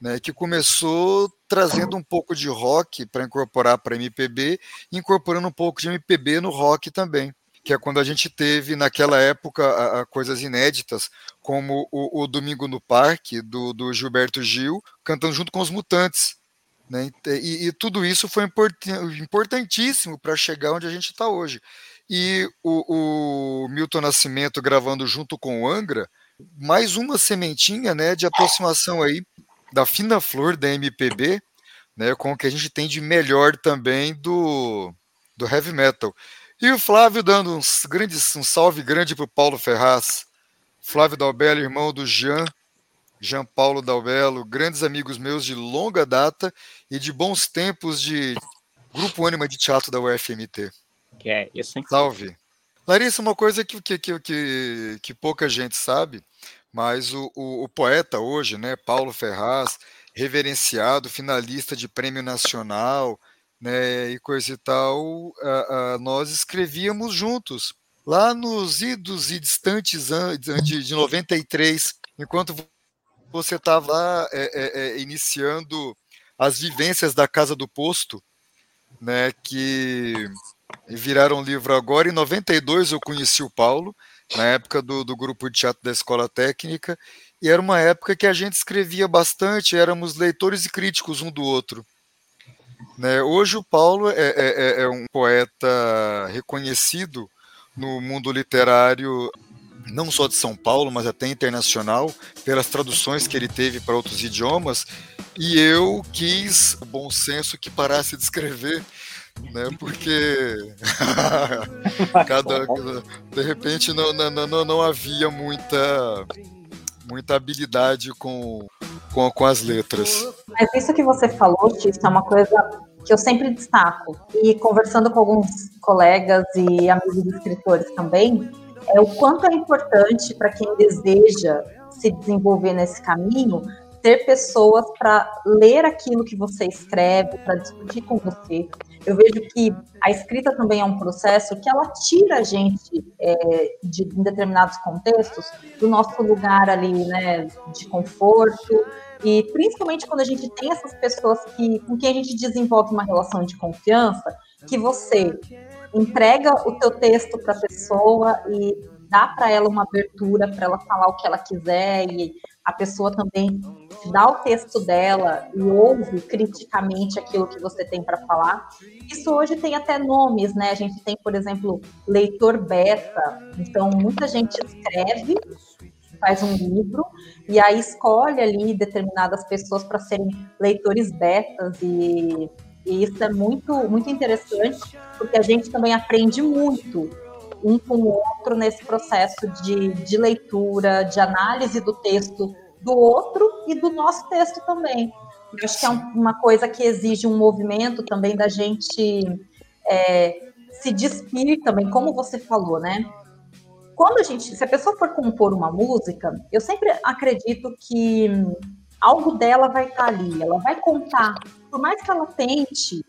né, que começou trazendo um pouco de rock para incorporar para MPB, incorporando um pouco de MPB no rock também que é quando a gente teve naquela época a, a coisas inéditas, como o, o, Domingo no Parque, do, do Gilberto Gil, cantando junto com os Mutantes. Né? E, e, tudo isso foi importantíssimo para chegar onde a gente está hoje. E o, o, Milton Nascimento gravando junto com o Angra, mais uma sementinha né, de aproximação aí da fina flor da MPB, né, com o que a gente tem de melhor também do, do heavy metal. E o Flávio dando um, grandes, um salve grande para o Paulo Ferraz. Flávio Dalbello, irmão do Jean, Jean Paulo Dalbello, grandes amigos meus de longa data e de bons tempos de Grupo Ânima de Teatro da UFMT. Que é isso, hein? Salve. Larissa, uma coisa que, que, que, que, pouca gente sabe, mas o, o, o, poeta hoje, né, Paulo Ferraz, reverenciado, finalista de prêmio nacional, né, e coisa e tal, nós escrevíamos juntos, lá nos idos e distantes anos de, de 93, enquanto você estava é, é, é, iniciando as vivências da Casa do Posto, né, que viraram livro agora. Em 92 eu conheci o Paulo, na época do, do grupo de teatro da Escola Técnica, e era uma época que a gente escrevia bastante, éramos leitores e críticos um do outro. Né? Hoje o Paulo é, é, é, é um poeta reconhecido no mundo literário não só de São Paulo, mas até internacional, pelas traduções que ele teve para outros idiomas, e eu quis o bom senso que parasse de escrever, né? Porque <laughs> cada, de repente não, não, não, não havia muita muita habilidade com, com, com as letras. Mas isso que você falou, Tito, é uma coisa que eu sempre destaco. E conversando com alguns colegas e amigos escritores também, é o quanto é importante para quem deseja se desenvolver nesse caminho ter pessoas para ler aquilo que você escreve, para discutir com você. Eu vejo que a escrita também é um processo que ela tira a gente é, de em determinados contextos do nosso lugar ali, né, de conforto e principalmente quando a gente tem essas pessoas que com quem a gente desenvolve uma relação de confiança, que você entrega o teu texto para a pessoa e dá para ela uma abertura para ela falar o que ela quiser e a pessoa também dá o texto dela e ouve criticamente aquilo que você tem para falar. Isso hoje tem até nomes, né? A gente tem, por exemplo, leitor beta. Então, muita gente escreve, faz um livro e aí escolhe ali determinadas pessoas para serem leitores betas e e isso é muito, muito interessante, porque a gente também aprende muito um com o outro nesse processo de, de leitura, de análise do texto do outro e do nosso texto também. Eu acho que é uma coisa que exige um movimento também da gente é, se despir também, como você falou, né? Quando a gente, se a pessoa for compor uma música, eu sempre acredito que algo dela vai estar ali, ela vai contar, por mais que ela tente,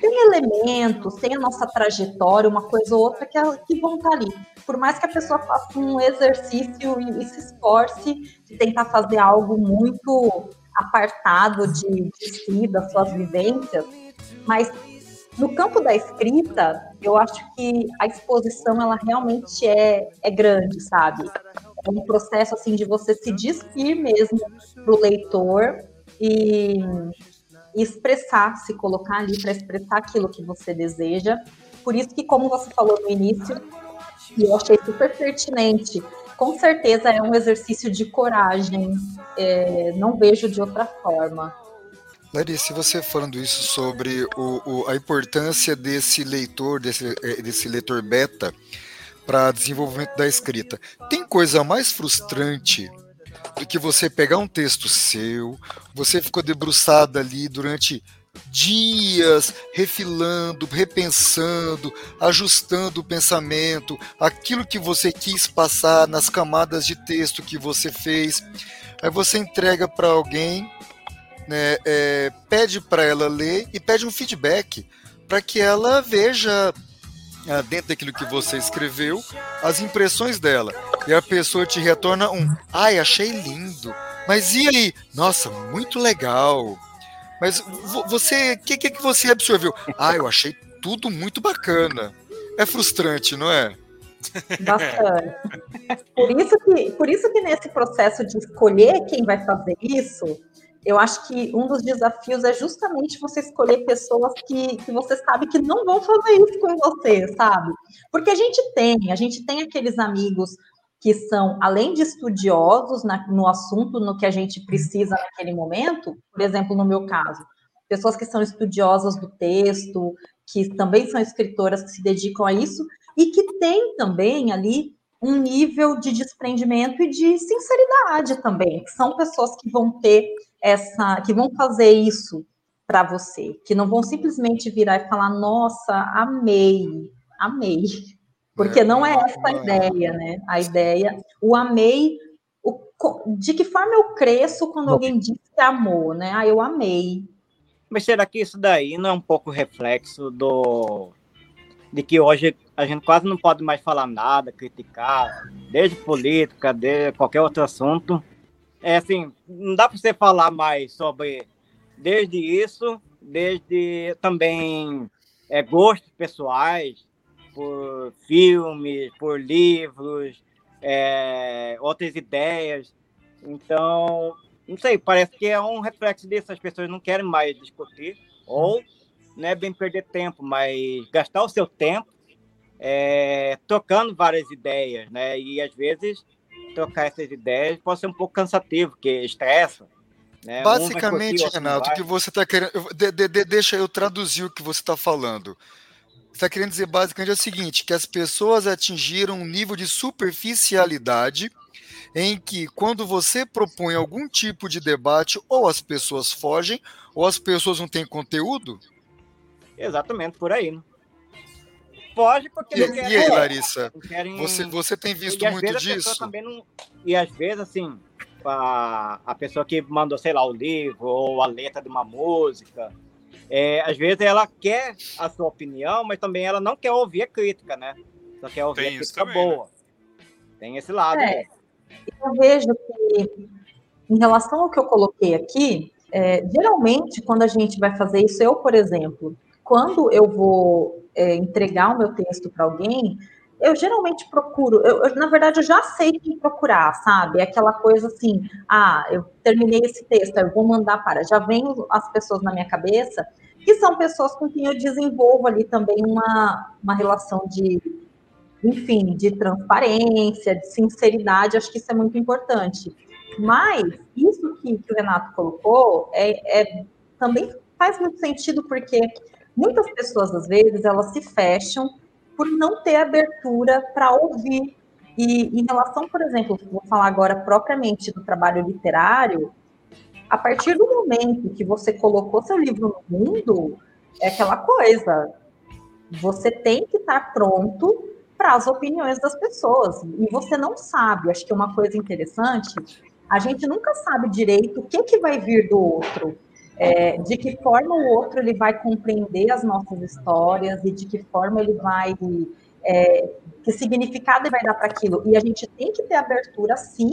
tem elementos, tem a nossa trajetória, uma coisa ou outra que, ela, que vão estar ali. Por mais que a pessoa faça um exercício e, e se esforce de tentar fazer algo muito apartado de, de si, das suas vivências, mas no campo da escrita, eu acho que a exposição ela realmente é, é grande, sabe? É um processo assim de você se despir mesmo para o leitor e, e expressar, se colocar ali para expressar aquilo que você deseja. Por isso que, como você falou no início, e eu achei super pertinente, com certeza é um exercício de coragem. É, não vejo de outra forma. Larissa, você falando isso sobre o, o, a importância desse leitor, desse, eh, desse leitor beta para desenvolvimento da escrita, tem coisa mais frustrante do que você pegar um texto seu, você ficou debruçada ali durante dias, refilando, repensando, ajustando o pensamento, aquilo que você quis passar nas camadas de texto que você fez. Aí você entrega para alguém né, é, pede para ela ler e pede um feedback para que ela veja dentro daquilo que você escreveu as impressões dela. E a pessoa te retorna um ai achei lindo. Mas e aí? Nossa muito legal. Mas você o que, que que você absorveu? Ah eu achei tudo muito bacana. É frustrante não é? Bastante. Por isso que, por isso que nesse processo de escolher quem vai fazer isso, eu acho que um dos desafios é justamente você escolher pessoas que, que você sabe que não vão fazer isso com você, sabe? Porque a gente tem, a gente tem aqueles amigos que são, além de estudiosos na, no assunto, no que a gente precisa naquele momento, por exemplo, no meu caso, pessoas que são estudiosas do texto, que também são escritoras que se dedicam a isso, e que tem também ali um nível de desprendimento e de sinceridade também, que são pessoas que vão ter essa, que vão fazer isso para você, que não vão simplesmente virar e falar, nossa, amei, amei. <laughs> Porque não é essa a ideia, né? A ideia, o amei, o, de que forma eu cresço quando alguém diz que amou, né? Ah, eu amei. Mas será que isso daí não é um pouco reflexo do de que hoje a gente quase não pode mais falar nada, criticar, desde política, de qualquer outro assunto, é assim, não dá para você falar mais sobre desde isso, desde também é, gostos pessoais por filmes, por livros, é, outras ideias. Então, não sei, parece que é um reflexo disso. As pessoas não querem mais discutir, ou não é bem perder tempo, mas gastar o seu tempo é, trocando várias ideias, né? E às vezes trocar essas ideias pode ser um pouco cansativo, porque estressa. Né? Basicamente, um Renato, o que você está querendo. De, de, de, deixa eu traduzir o que você está falando. Você está querendo dizer basicamente é o seguinte: que as pessoas atingiram um nível de superficialidade em que, quando você propõe algum tipo de debate, ou as pessoas fogem, ou as pessoas não têm conteúdo? Exatamente, por aí. Né? Foge porque e, não querem. E aí, Larissa? Querem... Você, você tem visto e, muito disso? Não... E às vezes, assim, a, a pessoa que mandou, sei lá, o livro ou a letra de uma música, é, às vezes ela quer a sua opinião, mas também ela não quer ouvir a crítica, né? Só quer ouvir tem a crítica também, boa. Né? Tem esse lado. É, eu vejo que, em relação ao que eu coloquei aqui, é, geralmente, quando a gente vai fazer isso, eu, por exemplo, quando eu vou é, entregar o meu texto para alguém, eu geralmente procuro, eu, eu, na verdade, eu já sei quem procurar, sabe? É aquela coisa assim, ah, eu terminei esse texto, eu vou mandar para. Já vem as pessoas na minha cabeça, que são pessoas com quem eu desenvolvo ali também uma, uma relação de, enfim, de transparência, de sinceridade, acho que isso é muito importante. Mas isso que, que o Renato colocou é, é também faz muito sentido, porque muitas pessoas, às vezes, elas se fecham por não ter abertura para ouvir. E em relação, por exemplo, vou falar agora propriamente do trabalho literário, a partir do momento que você colocou seu livro no mundo, é aquela coisa. Você tem que estar pronto para as opiniões das pessoas. E você não sabe, acho que é uma coisa interessante, a gente nunca sabe direito o que, que vai vir do outro. É, de que forma o outro ele vai compreender as nossas histórias e de que forma ele vai é, que significado ele vai dar para aquilo e a gente tem que ter abertura sim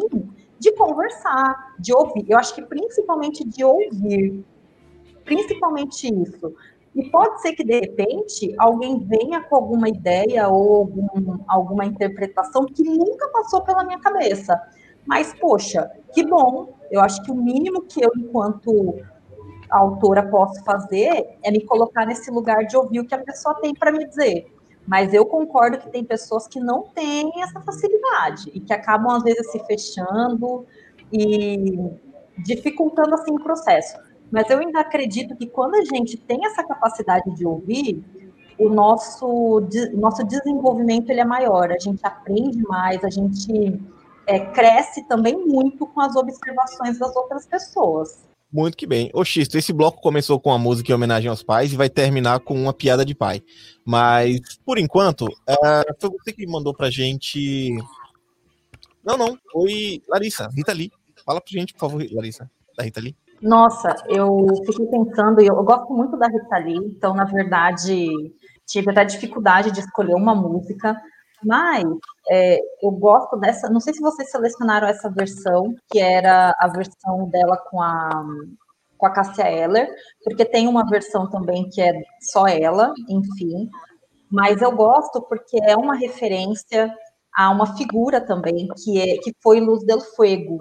de conversar, de ouvir. Eu acho que principalmente de ouvir, principalmente isso. E pode ser que, de repente, alguém venha com alguma ideia ou algum, alguma interpretação que nunca passou pela minha cabeça. Mas, poxa, que bom. Eu acho que o mínimo que eu, enquanto autora, posso fazer é me colocar nesse lugar de ouvir o que a pessoa tem para me dizer. Mas eu concordo que tem pessoas que não têm essa facilidade e que acabam, às vezes, se fechando e dificultando assim o processo. Mas eu ainda acredito que quando a gente tem essa capacidade de ouvir, o nosso, o nosso desenvolvimento ele é maior, a gente aprende mais, a gente é, cresce também muito com as observações das outras pessoas. Muito que bem. Ô Xisto, esse bloco começou com a música em homenagem aos pais e vai terminar com uma piada de pai. Mas, por enquanto, uh, foi você que mandou pra gente. Não, não. Foi Larissa, Rita Lee. Fala pra gente, por favor, Larissa, da Rita Lee. Nossa, eu fiquei pensando, eu, eu gosto muito da Rita Lee, então, na verdade, tive até dificuldade de escolher uma música, mas é, eu gosto dessa. Não sei se vocês selecionaram essa versão, que era a versão dela com a com a Cássia Eller, porque tem uma versão também que é só ela, enfim. Mas eu gosto porque é uma referência a uma figura também que é que foi Luz del Fuego,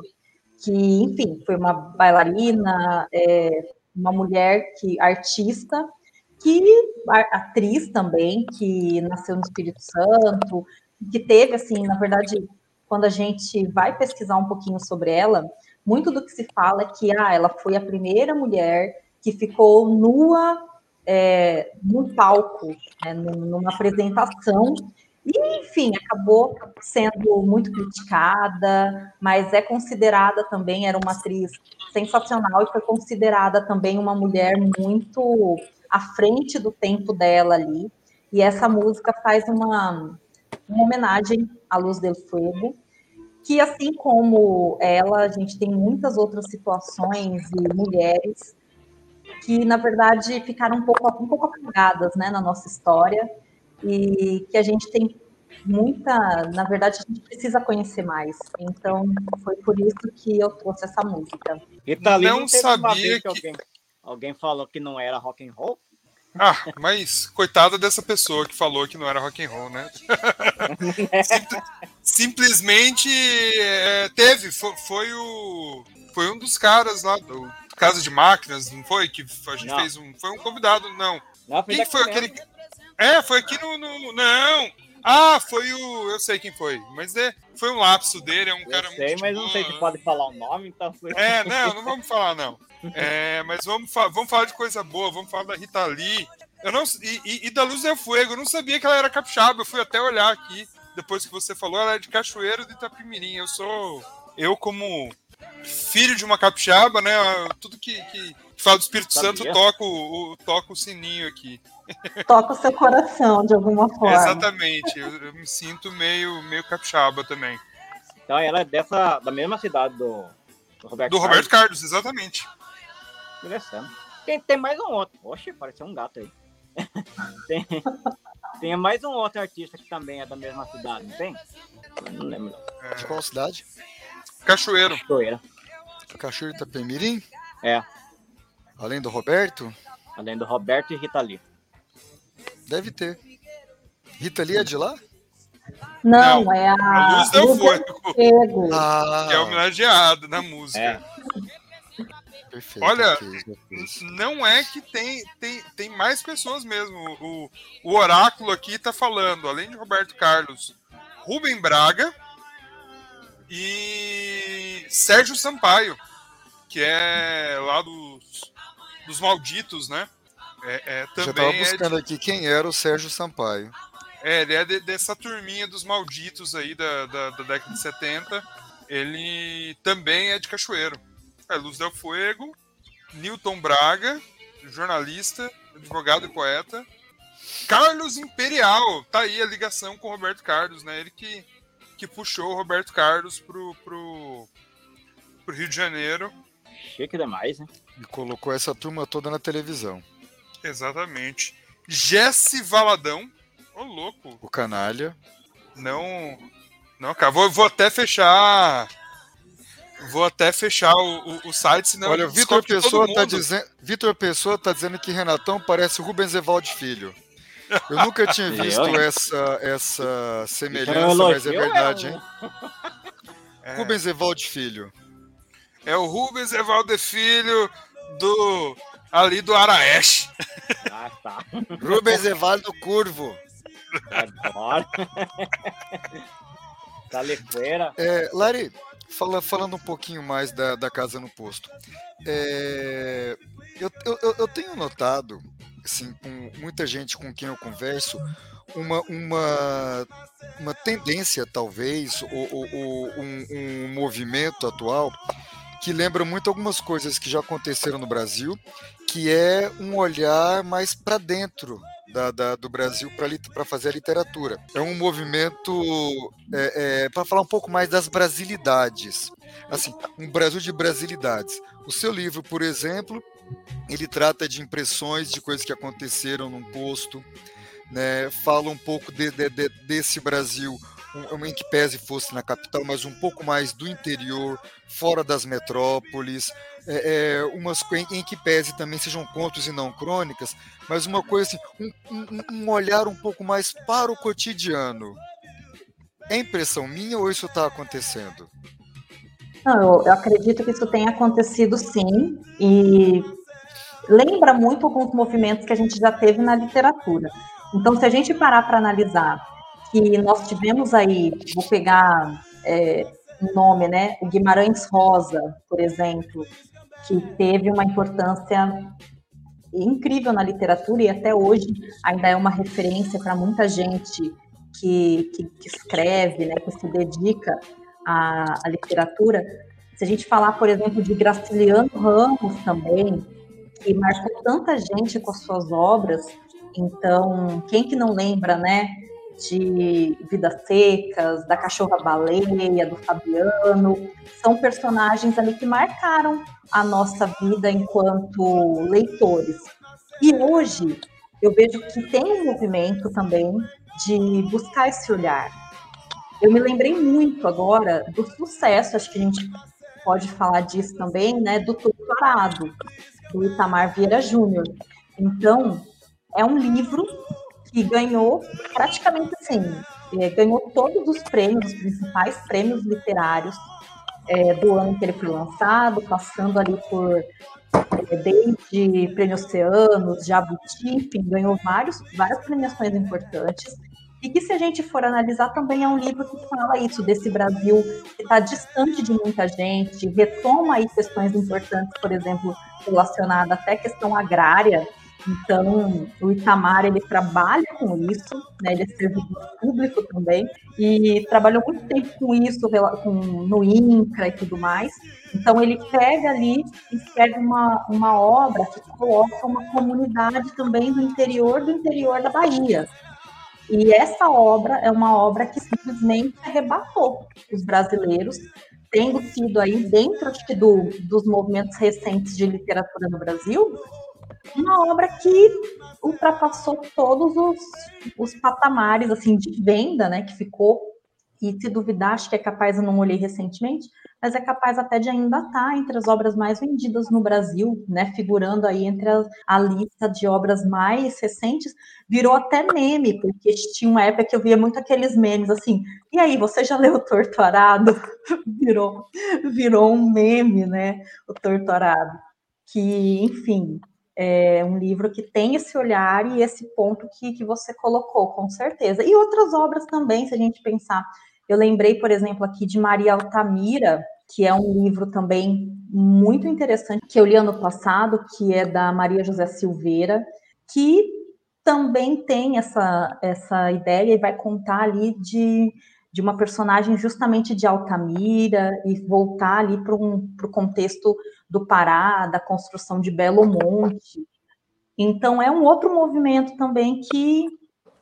que enfim foi uma bailarina, é, uma mulher que artista que atriz também, que nasceu no Espírito Santo, que teve, assim, na verdade, quando a gente vai pesquisar um pouquinho sobre ela, muito do que se fala é que ah, ela foi a primeira mulher que ficou nua é, num palco, né, numa apresentação, e, enfim, acabou sendo muito criticada, mas é considerada também, era uma atriz sensacional e foi considerada também uma mulher muito à frente do tempo dela ali. E essa música faz uma, uma homenagem à Luz del Fuego, que assim como ela, a gente tem muitas outras situações e mulheres que, na verdade, ficaram um pouco, um pouco apagadas né, na nossa história e que a gente tem muita, na verdade, a gente precisa conhecer mais. Então, foi por isso que eu trouxe essa música. Italino não sabia que... Alguém, alguém falou que não era rock and roll? Ah, mas coitada dessa pessoa que falou que não era rock and roll, né? <laughs> simplesmente é, teve, foi, foi, o foi um dos caras lá do Casa de Máquinas, não foi que a gente não. fez um, foi um convidado, não. não quem foi aquele? É, foi aqui no, no, não. Ah, foi o, eu sei quem foi, mas é, foi um lapso dele, é um eu cara sei, muito mas não sei se pode falar o nome, então. É, não, não vamos falar não. É, mas vamos, fa vamos falar de coisa boa, vamos falar da Rita Lee. Eu não, e, e, e da Luz del Fuego, eu não sabia que ela era capixaba, eu fui até olhar aqui, depois que você falou, ela é de Cachoeiro de Itapimirim. Eu sou, eu como filho de uma capixaba, né, tudo que, que fala do Espírito Sabia. Santo, toco o, toco o sininho aqui. Toca o seu coração, de alguma forma. Exatamente, eu, eu me sinto meio, meio capixaba também. Então ela é dessa, da mesma cidade do, do Roberto Do Roberto Carlos, Carlos exatamente. Interessante. Tem, tem mais um outro. Oxe, pareceu um gato aí. <laughs> tem, tem mais um outro artista que também é da mesma cidade, não tem? não lembro. É... De qual cidade? Cachoeiro. Cachoeira. Cachoeiro Itapemirim? É. Além do Roberto? Além do Roberto e Rita Lee. Deve ter. Rita Lee é de lá? Não, não é a. A Luz Del Fuego. Ah. Que é homenageado na música. É. Perfeito, Olha, não é que tem, tem, tem mais pessoas mesmo. O, o oráculo aqui está falando, além de Roberto Carlos, Rubem Braga e Sérgio Sampaio, que é lá dos, dos malditos, né? É, é, também Já estava buscando é de... aqui quem era o Sérgio Sampaio. É, ele é de, dessa turminha dos malditos aí da, da, da, década de 70. Ele também é de Cachoeiro. É Luz del Fuego, Newton Braga, jornalista, advogado e poeta. Carlos Imperial, tá aí a ligação com o Roberto Carlos, né? Ele que, que puxou o Roberto Carlos pro, pro, pro Rio de Janeiro. Chique demais, né? E colocou essa turma toda na televisão. Exatamente. Jesse Valadão, ô oh, louco. O canalha. Não, não, cara, vou, vou até fechar Vou até fechar o, o, o site, senão. Olha, o Vitor Pessoa, tá dizendo, Vitor Pessoa tá dizendo que Renatão parece Rubens Evaldo Filho. Eu nunca tinha <laughs> visto essa, essa semelhança, mas é verdade, hein? É. Rubens Evaldo Filho. É o Rubens Evaldo Filho do ali do Araeste. Ah, tá. Rubens Evaldo Curvo. Adoro. Talequeira. É, Lari, fala, falando um pouquinho mais da, da Casa no Posto. É, eu, eu, eu tenho notado assim, com muita gente com quem eu converso, uma, uma, uma tendência, talvez, ou, ou, ou um, um, movimento atual que lembra muito algumas coisas que já aconteceram no Brasil, que é um olhar mais para dentro da, da, do Brasil para fazer a literatura. É um movimento é, é, para falar um pouco mais das brasilidades. Assim, um Brasil de brasilidades. O seu livro, por exemplo, ele trata de impressões de coisas que aconteceram num posto, né? fala um pouco de, de, de, desse Brasil um, em que pese fosse na capital, mas um pouco mais do interior, fora das metrópoles, é, é, umas em, que pese também sejam contos e não crônicas, mas uma coisa assim, um, um olhar um pouco mais para o cotidiano. É impressão minha ou isso está acontecendo? Não, eu, eu acredito que isso tenha acontecido sim, e lembra muito alguns movimentos que a gente já teve na literatura. Então, se a gente parar para analisar que nós tivemos aí, vou pegar é, um nome, né, o Guimarães Rosa, por exemplo, que teve uma importância incrível na literatura e até hoje ainda é uma referência para muita gente que, que, que, escreve, né, que se dedica à, à literatura. Se a gente falar, por exemplo, de Graciliano Ramos também, que marcou tanta gente com as suas obras, então, quem que não lembra, né, de Vidas Secas, da Cachorra Baleia, do Fabiano, são personagens ali que marcaram a nossa vida enquanto leitores. E hoje eu vejo que tem um movimento também de buscar esse olhar. Eu me lembrei muito agora do sucesso, acho que a gente pode falar disso também, né, do Tutorado, do Itamar Vieira Júnior. Então, é um livro que ganhou praticamente assim, é, ganhou todos os prêmios, os principais prêmios literários é, do ano que ele foi lançado, passando ali por é, desde Prêmio Oceanos, Jabuti, ganhou vários, várias premiações importantes. E que, se a gente for analisar, também é um livro que fala isso, desse Brasil que está distante de muita gente, retoma aí questões importantes, por exemplo, relacionadas até à questão agrária, então, o Itamar, ele trabalha com isso, né? ele é servidor público também, e trabalhou muito tempo com isso, com, no INCRA e tudo mais. Então, ele pega ali e escreve uma, uma obra que coloca uma comunidade também do interior do interior da Bahia. E essa obra é uma obra que simplesmente arrebatou os brasileiros, tendo sido aí, dentro acho que, do, dos movimentos recentes de literatura no Brasil, uma obra que ultrapassou todos os, os patamares assim de venda, né, que ficou e se duvidar, acho que é capaz, eu não olhei recentemente, mas é capaz até de ainda estar tá entre as obras mais vendidas no Brasil, né, figurando aí entre a, a, lista de obras mais recentes, virou até meme, porque tinha uma época que eu via muito aqueles memes assim, e aí, você já leu o Torturado? <laughs> virou, virou um meme, né, o Torturado, que, enfim, é um livro que tem esse olhar e esse ponto que, que você colocou, com certeza. E outras obras também, se a gente pensar. Eu lembrei, por exemplo, aqui de Maria Altamira, que é um livro também muito interessante, que eu li ano passado, que é da Maria José Silveira, que também tem essa, essa ideia e vai contar ali de, de uma personagem justamente de Altamira e voltar ali para um, o contexto do Pará, da construção de Belo Monte. Então, é um outro movimento também que,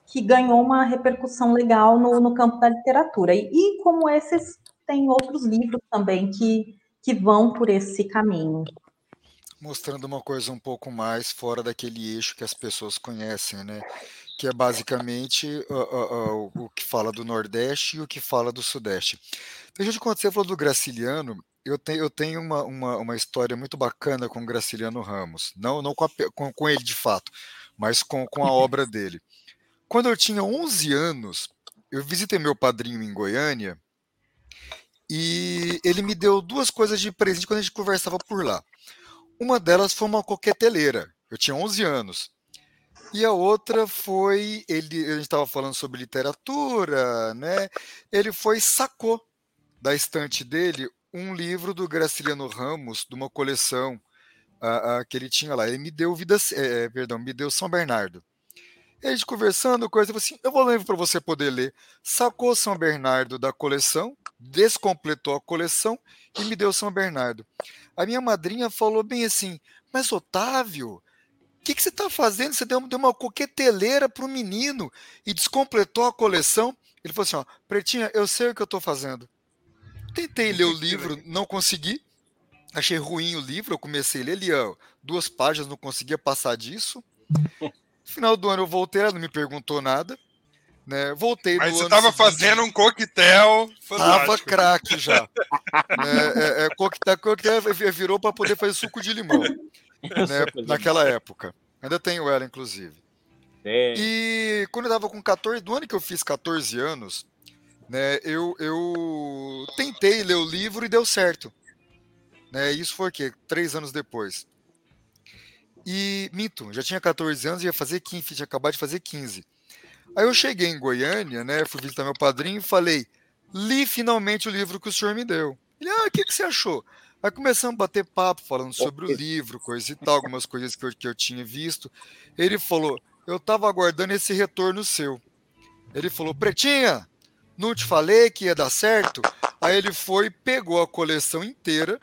que ganhou uma repercussão legal no, no campo da literatura. E, e como esses, tem outros livros também que, que vão por esse caminho mostrando uma coisa um pouco mais fora daquele eixo que as pessoas conhecem, né? Que é basicamente uh, uh, uh, o que fala do Nordeste e o que fala do Sudeste. Deixa eu você falou do Graciliano, eu, te, eu tenho uma, uma, uma, história muito bacana com o Graciliano Ramos. Não, não com, a, com, com ele de fato, mas com, com a <laughs> obra dele. Quando eu tinha 11 anos, eu visitei meu padrinho em Goiânia e ele me deu duas coisas de presente quando a gente conversava por lá. Uma delas foi uma coqueteleira. Eu tinha 11 anos. E a outra foi ele, a gente estava falando sobre literatura, né? Ele foi sacou da estante dele um livro do Graciliano Ramos, de uma coleção uh, uh, que ele tinha lá. Ele me deu vida, é, perdão, me deu São Bernardo. E a gente conversando, coisa assim, eu vou ler para você poder ler. Sacou São Bernardo da coleção, descompletou a coleção e me deu São Bernardo. A minha madrinha falou bem assim: Mas Otávio, o que, que, você está fazendo? Você deu, deu uma coqueteleira para o menino e descompletou a coleção. Ele falou assim: ó, Pretinha, eu sei o que eu estou fazendo. Tentei ler o livro, não consegui. Achei ruim o livro, eu comecei a ler ali, ó, duas páginas, não conseguia passar disso. No <laughs> final do ano eu voltei, ela não me perguntou nada. Né? Voltei Mas você estava fazendo um coquetel Tava craque já. <laughs> é, é, é, coquetel, coquetel virou para poder fazer suco de limão. <laughs> né? Naquela época. Ainda tenho ela, inclusive. É. E quando eu estava com 14, do ano que eu fiz 14 anos, né, eu, eu tentei ler o livro e deu certo. Né, isso foi o quê? Três anos depois. E minto, já tinha 14 anos, ia fazer 15, tinha acabado de fazer 15. Aí eu cheguei em Goiânia, né? Fui visitar meu padrinho e falei: li finalmente o livro que o senhor me deu. Ele, ah, o que, que você achou? Aí começamos a bater papo, falando sobre o livro, coisa e tal, algumas coisas que eu, que eu tinha visto. Ele falou: eu estava aguardando esse retorno seu. Ele falou: Pretinha, não te falei que ia dar certo? Aí ele foi, pegou a coleção inteira,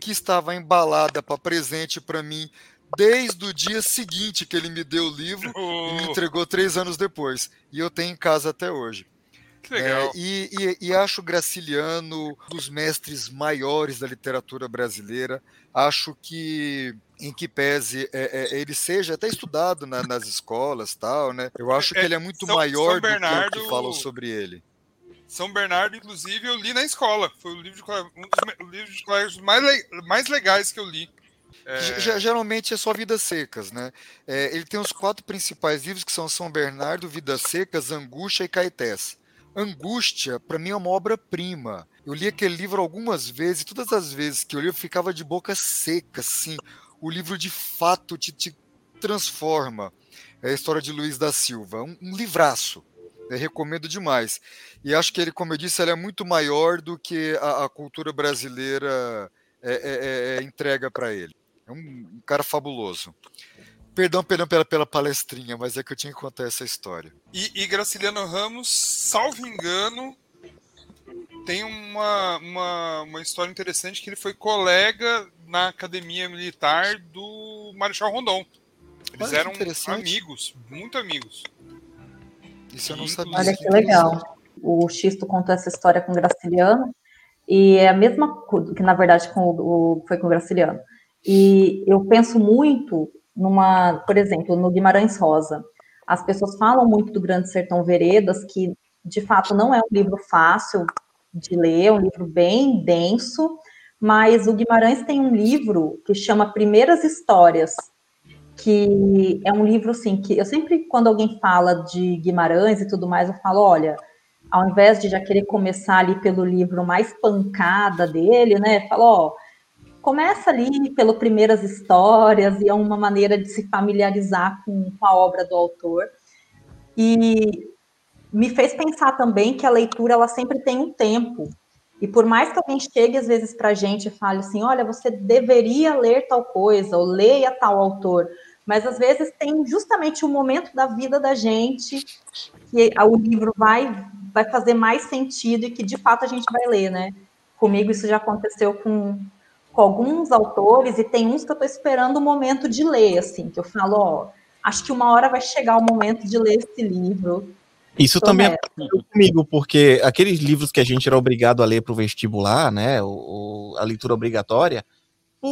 que estava embalada para presente para mim desde o dia seguinte que ele me deu o livro <laughs> oh. e me entregou três anos depois. E eu tenho em casa até hoje. Que legal. É, e, e, e, acho Graciliano um dos mestres maiores da literatura brasileira. Acho que, em que pese é, é, ele seja até estudado na, nas escolas tal, né? Eu acho que é, ele é muito São, maior São Bernardo... do que, que falam sobre ele. São Bernardo, inclusive, eu li na escola. Foi o livro de, um dos livros de colégios mais, mais legais que eu li. É... Geralmente é só Vidas Secas, né? É, ele tem os quatro principais livros que são São Bernardo, Vidas Secas, Angústia e Caetés. Angústia, para mim, é uma obra-prima. Eu li aquele livro algumas vezes, e todas as vezes que eu li, eu ficava de boca seca, assim. O livro de fato te, te transforma. É a história de Luiz da Silva, um, um livraço. Eu recomendo demais. E acho que ele, como eu disse, ele é muito maior do que a, a cultura brasileira é, é, é, é entrega para ele. É um, um cara fabuloso. Perdão, perdão pela, pela palestrinha, mas é que eu tinha que contar essa história. E, e Graciliano Ramos, salvo engano, tem uma, uma, uma história interessante que ele foi colega na academia militar do Marechal Rondon. Eles Olha, eram amigos, muito amigos. Isso eu não sabia. Olha que legal. O Xisto contou essa história com o Graciliano, e é a mesma coisa que, na verdade, com o, foi com o Graciliano. E eu penso muito numa, por exemplo, no Guimarães Rosa. As pessoas falam muito do Grande Sertão Veredas, que de fato não é um livro fácil de ler, é um livro bem denso, mas o Guimarães tem um livro que chama Primeiras Histórias, que é um livro assim que eu sempre quando alguém fala de Guimarães e tudo mais, eu falo, olha, ao invés de já querer começar ali pelo livro mais pancada dele, né? Fala, ó, começa ali pelas primeiras histórias e é uma maneira de se familiarizar com, com a obra do autor. E me fez pensar também que a leitura ela sempre tem um tempo. E por mais que alguém chegue às vezes para a gente e fale assim, olha, você deveria ler tal coisa, ou leia tal autor, mas às vezes tem justamente o um momento da vida da gente que o livro vai vai fazer mais sentido e que de fato a gente vai ler, né? Comigo isso já aconteceu com, com alguns autores e tem uns que eu estou esperando o momento de ler, assim, que eu falo, ó, acho que uma hora vai chegar o momento de ler esse livro. Isso também aconteceu comigo, porque aqueles livros que a gente era obrigado a ler para o vestibular, né, o, a leitura obrigatória,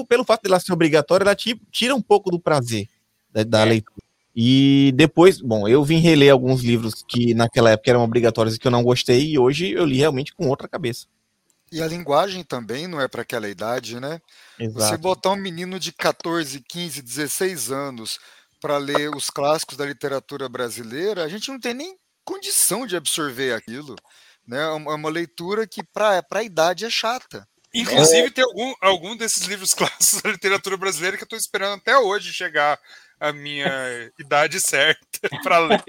pelo fato dela ser obrigatória, ela tira um pouco do prazer da, da é. leitura. E depois, bom, eu vim reler alguns livros que naquela época eram obrigatórios e que eu não gostei, e hoje eu li realmente com outra cabeça. E a linguagem também não é para aquela idade, né? Exato. Você botar um menino de 14, 15, 16 anos para ler os clássicos da literatura brasileira, a gente não tem nem condição de absorver aquilo. Né? É uma é leitura que, para a idade, é chata. Inclusive, é. tem algum, algum desses livros <laughs> clássicos da literatura brasileira que eu estou esperando até hoje chegar a minha idade certa <laughs> para ler.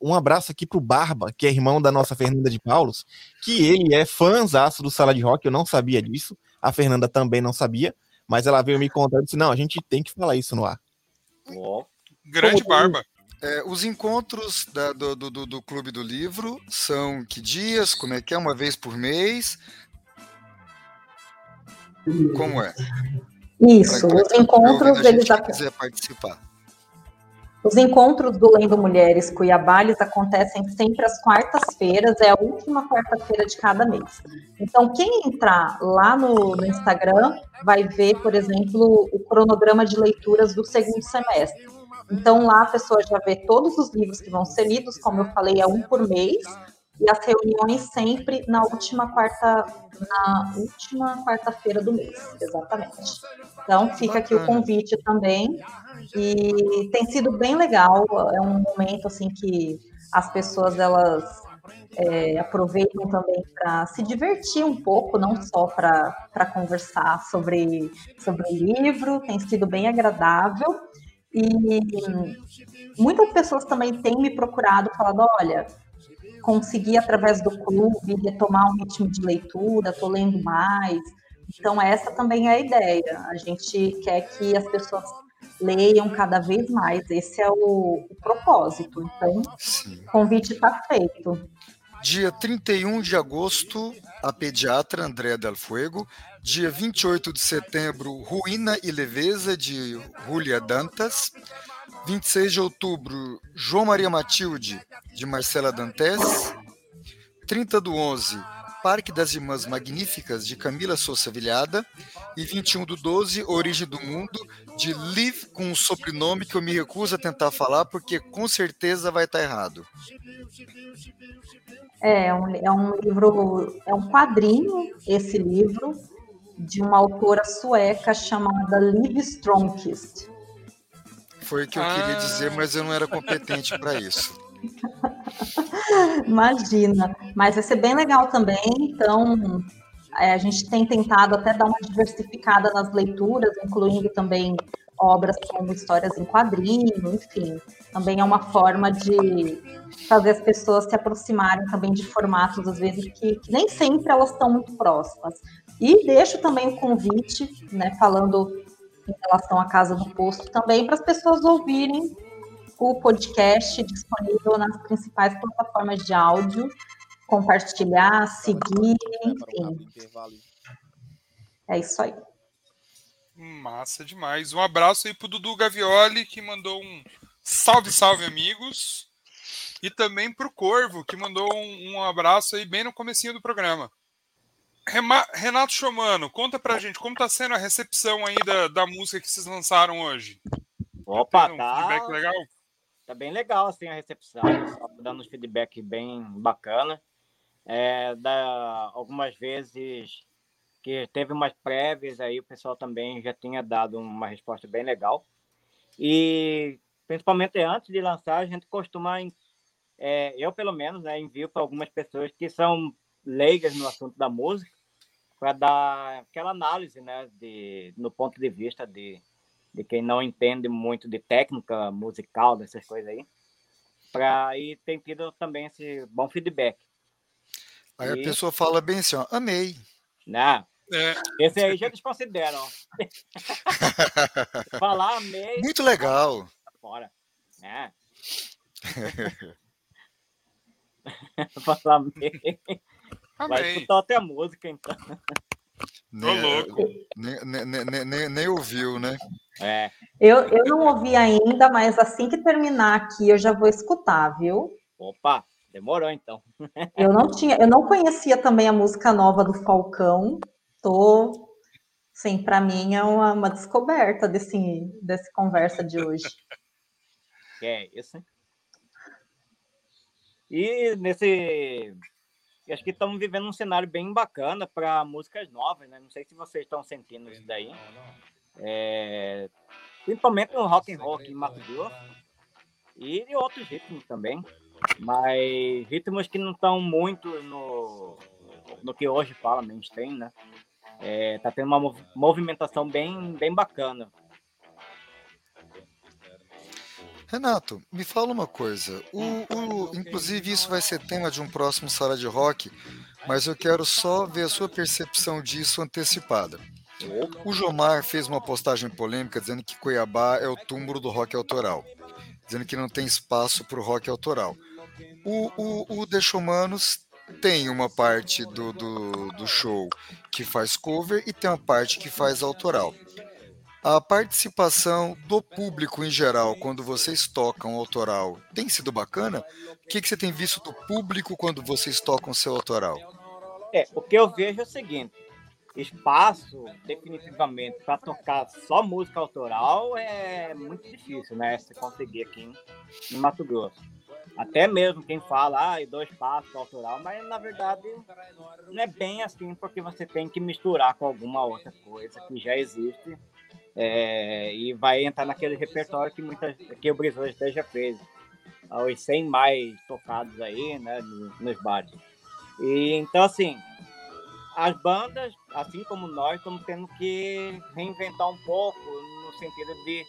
Um abraço aqui pro Barba, que é irmão da nossa Fernanda de Paulos, que ele é fãzaço do Sala de Rock, eu não sabia disso, a Fernanda também não sabia, mas ela veio me contando e disse: não, a gente tem que falar isso no ar. Oh. Grande Como, Barba. É, os encontros da, do, do, do, Clube do Livro são que dias? Como é que é? Uma vez por mês? Como é? Isso, os encontros eles quiser participar. Os encontros do Lendo Mulheres Cuiabá, eles acontecem sempre às quartas-feiras, é a última quarta-feira de cada mês. Então, quem entrar lá no, no, Instagram vai ver, por exemplo, o cronograma de leituras do segundo semestre. Então, lá a pessoa já vê todos os livros que vão ser lidos, como eu falei, é um por mês, e as reuniões sempre na última quarta na última quarta-feira do mês, exatamente. Então fica aqui o convite também e tem sido bem legal. É um momento assim que as pessoas elas é, aproveitam também para se divertir um pouco, não só para conversar sobre sobre o livro. Tem sido bem agradável e muitas pessoas também têm me procurado falando, olha conseguir, através do clube, retomar um ritmo de leitura, estou lendo mais. Então, essa também é a ideia. A gente quer que as pessoas leiam cada vez mais. Esse é o, o propósito. Então, o convite está feito. Dia 31 de agosto, a pediatra Andréa Del Fuego. Dia 28 de setembro, Ruína e Leveza, de Julia Dantas. 26 de outubro, João Maria Matilde, de Marcela Dantes. 30 do 11, Parque das Irmãs Magníficas, de Camila Souza Vilhada. E 21 do 12, Origem do Mundo, de Liv, com um sobrenome que eu me recuso a tentar falar, porque com certeza vai estar errado. É, é um, é um livro, é um quadrinho, esse livro, de uma autora sueca chamada Liv Stromkist. Foi o que eu ah. queria dizer, mas eu não era competente para isso. <laughs> Imagina, mas vai ser bem legal também. Então, é, a gente tem tentado até dar uma diversificada nas leituras, incluindo também obras como histórias em quadrinho, enfim. Também é uma forma de fazer as pessoas se aproximarem também de formatos, às vezes, que, que nem sempre elas estão muito próximas. E deixo também o convite, né, falando em relação à Casa do Posto também, para as pessoas ouvirem o podcast disponível nas principais plataformas de áudio, compartilhar, seguir, enfim. É isso aí. Massa demais. Um abraço aí pro Dudu Gavioli, que mandou um salve, salve, amigos. E também pro Corvo, que mandou um, um abraço aí bem no comecinho do programa. Renato Chomano, conta pra gente como tá sendo a recepção aí da, da música que vocês lançaram hoje. Opa, um tá. Feedback legal? Tá bem legal assim a recepção, tá dando um feedback bem bacana. É, da, algumas vezes que teve umas prévias aí, o pessoal também já tinha dado uma resposta bem legal. E principalmente antes de lançar, a gente costuma, é, eu pelo menos, né, envio para algumas pessoas que são leigas no assunto da música para dar aquela análise, né, de, no ponto de vista de, de quem não entende muito de técnica musical, dessas coisas aí. Pra, e tem tido também esse bom feedback. Aí e, a pessoa fala bem assim, ó, amei. Né, É. Esse aí já desconsideram. <laughs> Falar meio. Muito legal. Fora. É. <laughs> <laughs> Falar meio. Vai escutar até a música, então. <laughs> Nem, louco. Nem, nem, nem, nem, ouviu, né? É. Eu, eu não ouvi ainda, mas assim que terminar aqui, eu já vou escutar, viu? Opa, demorou então. <laughs> eu não tinha, eu não conhecia também a música nova do Falcão. Tô, sim, para mim é uma, uma descoberta desse, desse conversa de hoje. É isso. E nesse e acho que estamos vivendo um cenário bem bacana para músicas novas, né? Não sei se vocês estão sentindo isso daí. É... Principalmente no rock and roll aqui em Mato Grosso. E de outros ritmos também. Mas ritmos que não estão muito no, no que hoje fala mainstream, né? É, tá tendo uma movimentação bem, bem bacana. Renato, me fala uma coisa. O, o, inclusive, isso vai ser tema de um próximo Sala de Rock, mas eu quero só ver a sua percepção disso antecipada. O Jomar fez uma postagem polêmica dizendo que Cuiabá é o túmulo do rock autoral, dizendo que não tem espaço para o rock autoral. O, o, o tem uma parte do, do, do show que faz cover e tem uma parte que faz autoral. A participação do público em geral, quando vocês tocam autoral, tem sido bacana? O que, que você tem visto do público quando vocês tocam seu autoral? É, o que eu vejo é o seguinte: espaço, definitivamente, para tocar só música autoral é muito difícil, né? Se conseguir aqui em Mato Grosso. Até mesmo quem fala, ah, dois passos autoral, mas na verdade não é bem assim, porque você tem que misturar com alguma outra coisa que já existe é, e vai entrar naquele repertório que, muitas, que o até já fez. Os 100 mais tocados aí, né, nos bares. E, então, assim, as bandas, assim como nós, estamos tendo que reinventar um pouco, no sentido de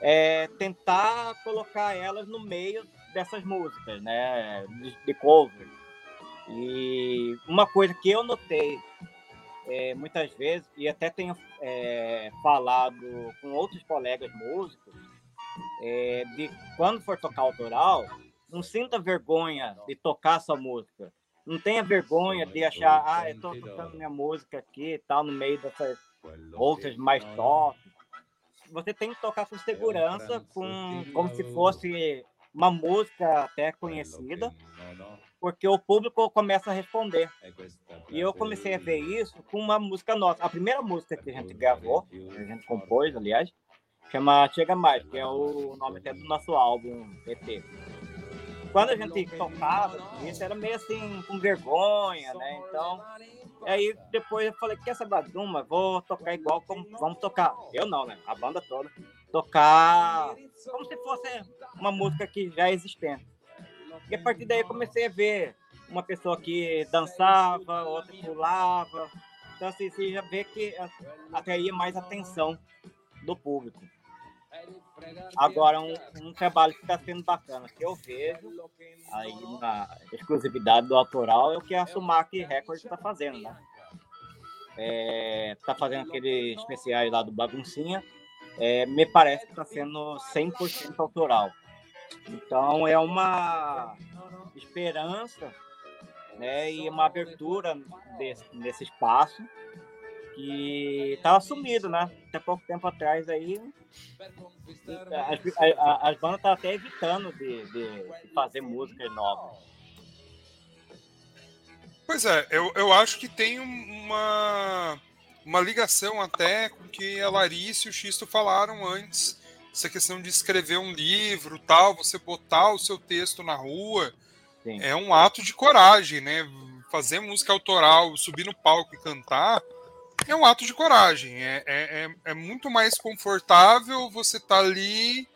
é, tentar colocar elas no meio dessas músicas, né, de, de cover. E uma coisa que eu notei é, muitas vezes, e até tenho é, falado com outros colegas músicos, é, de quando for tocar autoral, não sinta vergonha de tocar sua música. Não tenha vergonha de achar, ah, eu estou tocando minha música aqui e tal, no meio dessas outras mais top. Você tem que tocar com segurança, com, como se fosse uma música até conhecida, porque o público começa a responder. E eu comecei a ver isso com uma música nossa. A primeira música que a gente gravou, que a gente compôs, aliás, chama Chega Mais, que é o nome até do nosso álbum EP. Quando a gente tocava, isso era meio assim, com vergonha, né? Então, aí depois eu falei, quer saber de uma? Vou tocar igual como vamos tocar. Eu não, né? A banda toda. Tocar como se fosse uma música que já é existente. E a partir daí eu comecei a ver uma pessoa que dançava, outra pulava. Então, assim, você já vê que atraía mais atenção do público. Agora, um, um trabalho que está sendo bacana, que eu vejo aí na exclusividade do autoral, é o que a Sumac Records está fazendo, né? É, tá fazendo aquele especiais lá do Baguncinha, é, me parece que está sendo 100% autoral. Então é uma esperança né, e uma abertura desse, nesse espaço que estava sumido, né? Até pouco tempo atrás aí as, as bandas estavam até evitando de, de, fazer músicas novas. Pois é, eu, eu acho que tem uma, uma ligação até com o que a Larissa e o Xisto falaram antes essa questão de escrever um livro, tal, você botar o seu texto na rua, Sim. é um ato de coragem, né? Fazer música autoral, subir no palco e cantar, é um ato de coragem. É, é, é, é muito mais confortável você estar tá ali,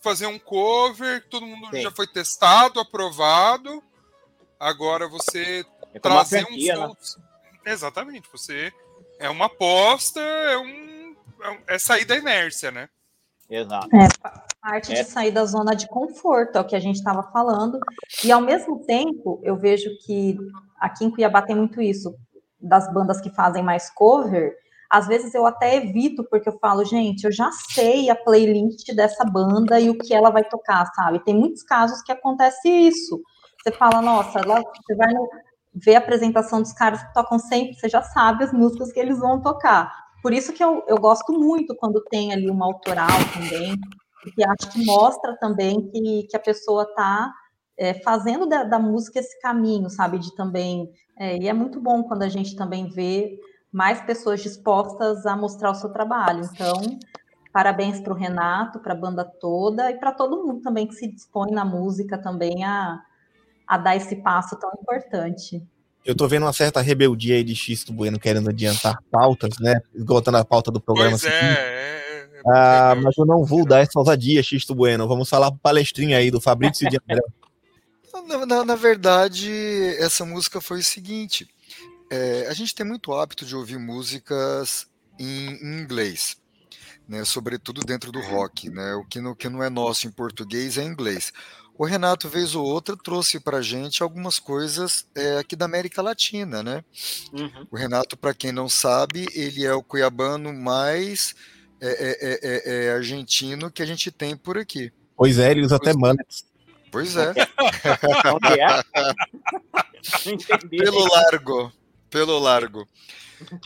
fazer um cover, todo mundo Sim. já foi testado, aprovado. Agora você é trazer franquia, um. Né? Exatamente, você é uma aposta, é um. É, é sair da inércia, né? Exato. É, parte é. de sair da zona de conforto, é o que a gente estava falando. E ao mesmo tempo, eu vejo que aqui em Cuiabá tem muito isso. das bandas que fazem mais cover, às vezes eu até evito, porque eu falo, gente, eu já sei a playlist dessa banda e o que ela vai tocar, sabe? Tem muitos casos que acontece isso. Você fala, nossa, lá, você vai no, ver a apresentação dos caras que tocam sempre, você já sabe as músicas que eles vão tocar. Por isso que eu, eu gosto muito quando tem ali uma autoral também, porque acho que mostra também que, que a pessoa está é, fazendo da, da, música esse caminho, sabe? De também. É, e é muito bom quando a gente também vê mais pessoas dispostas a mostrar o seu trabalho. Então, parabéns para o Renato, para a banda toda e para todo mundo também que se dispõe na música também a, a dar esse passo tão importante. Eu tô vendo uma certa rebeldia aí de Xisto Bueno querendo adiantar pautas, né? Esgotando a pauta do programa. Pois é, é, é, ah, mas eu não vou dar essa ousadia, Xisto Bueno. Vamos falar palestrinha aí do Fabrício de André. Na, na, na, verdade, essa música foi o seguinte: é, a gente tem muito hábito de ouvir músicas em, em inglês, né, sobretudo dentro do rock. Né, o que não, que não é nosso em português é inglês. O Renato, vez ou outra, trouxe para a gente algumas coisas é, aqui da América Latina, né? Uhum. O Renato, para quem não sabe, ele é o cuiabano mais é, é, é, é argentino que a gente tem por aqui. Pois é, ele usa até manas. Pois é. <laughs> <laughs> pelo largo, pelo largo.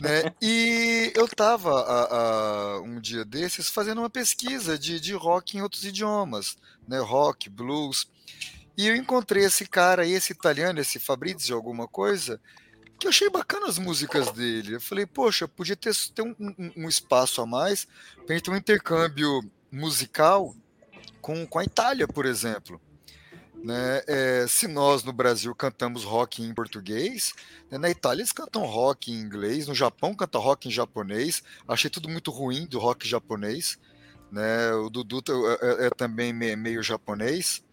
Né? E eu estava um dia desses fazendo uma pesquisa de, de rock em outros idiomas, né? rock, blues, e eu encontrei esse cara aí, esse italiano, esse Fabrizio, alguma coisa, que eu achei bacana as músicas dele. Eu falei, poxa, podia ter, ter um, um, um espaço a mais para a gente ter um intercâmbio musical com, com a Itália, por exemplo. Né? É, se nós no Brasil cantamos rock em português, né? na Itália eles cantam rock em inglês, no Japão canta rock em japonês. Achei tudo muito ruim do rock japonês. Né? O Dudu é, é, é também meio japonês,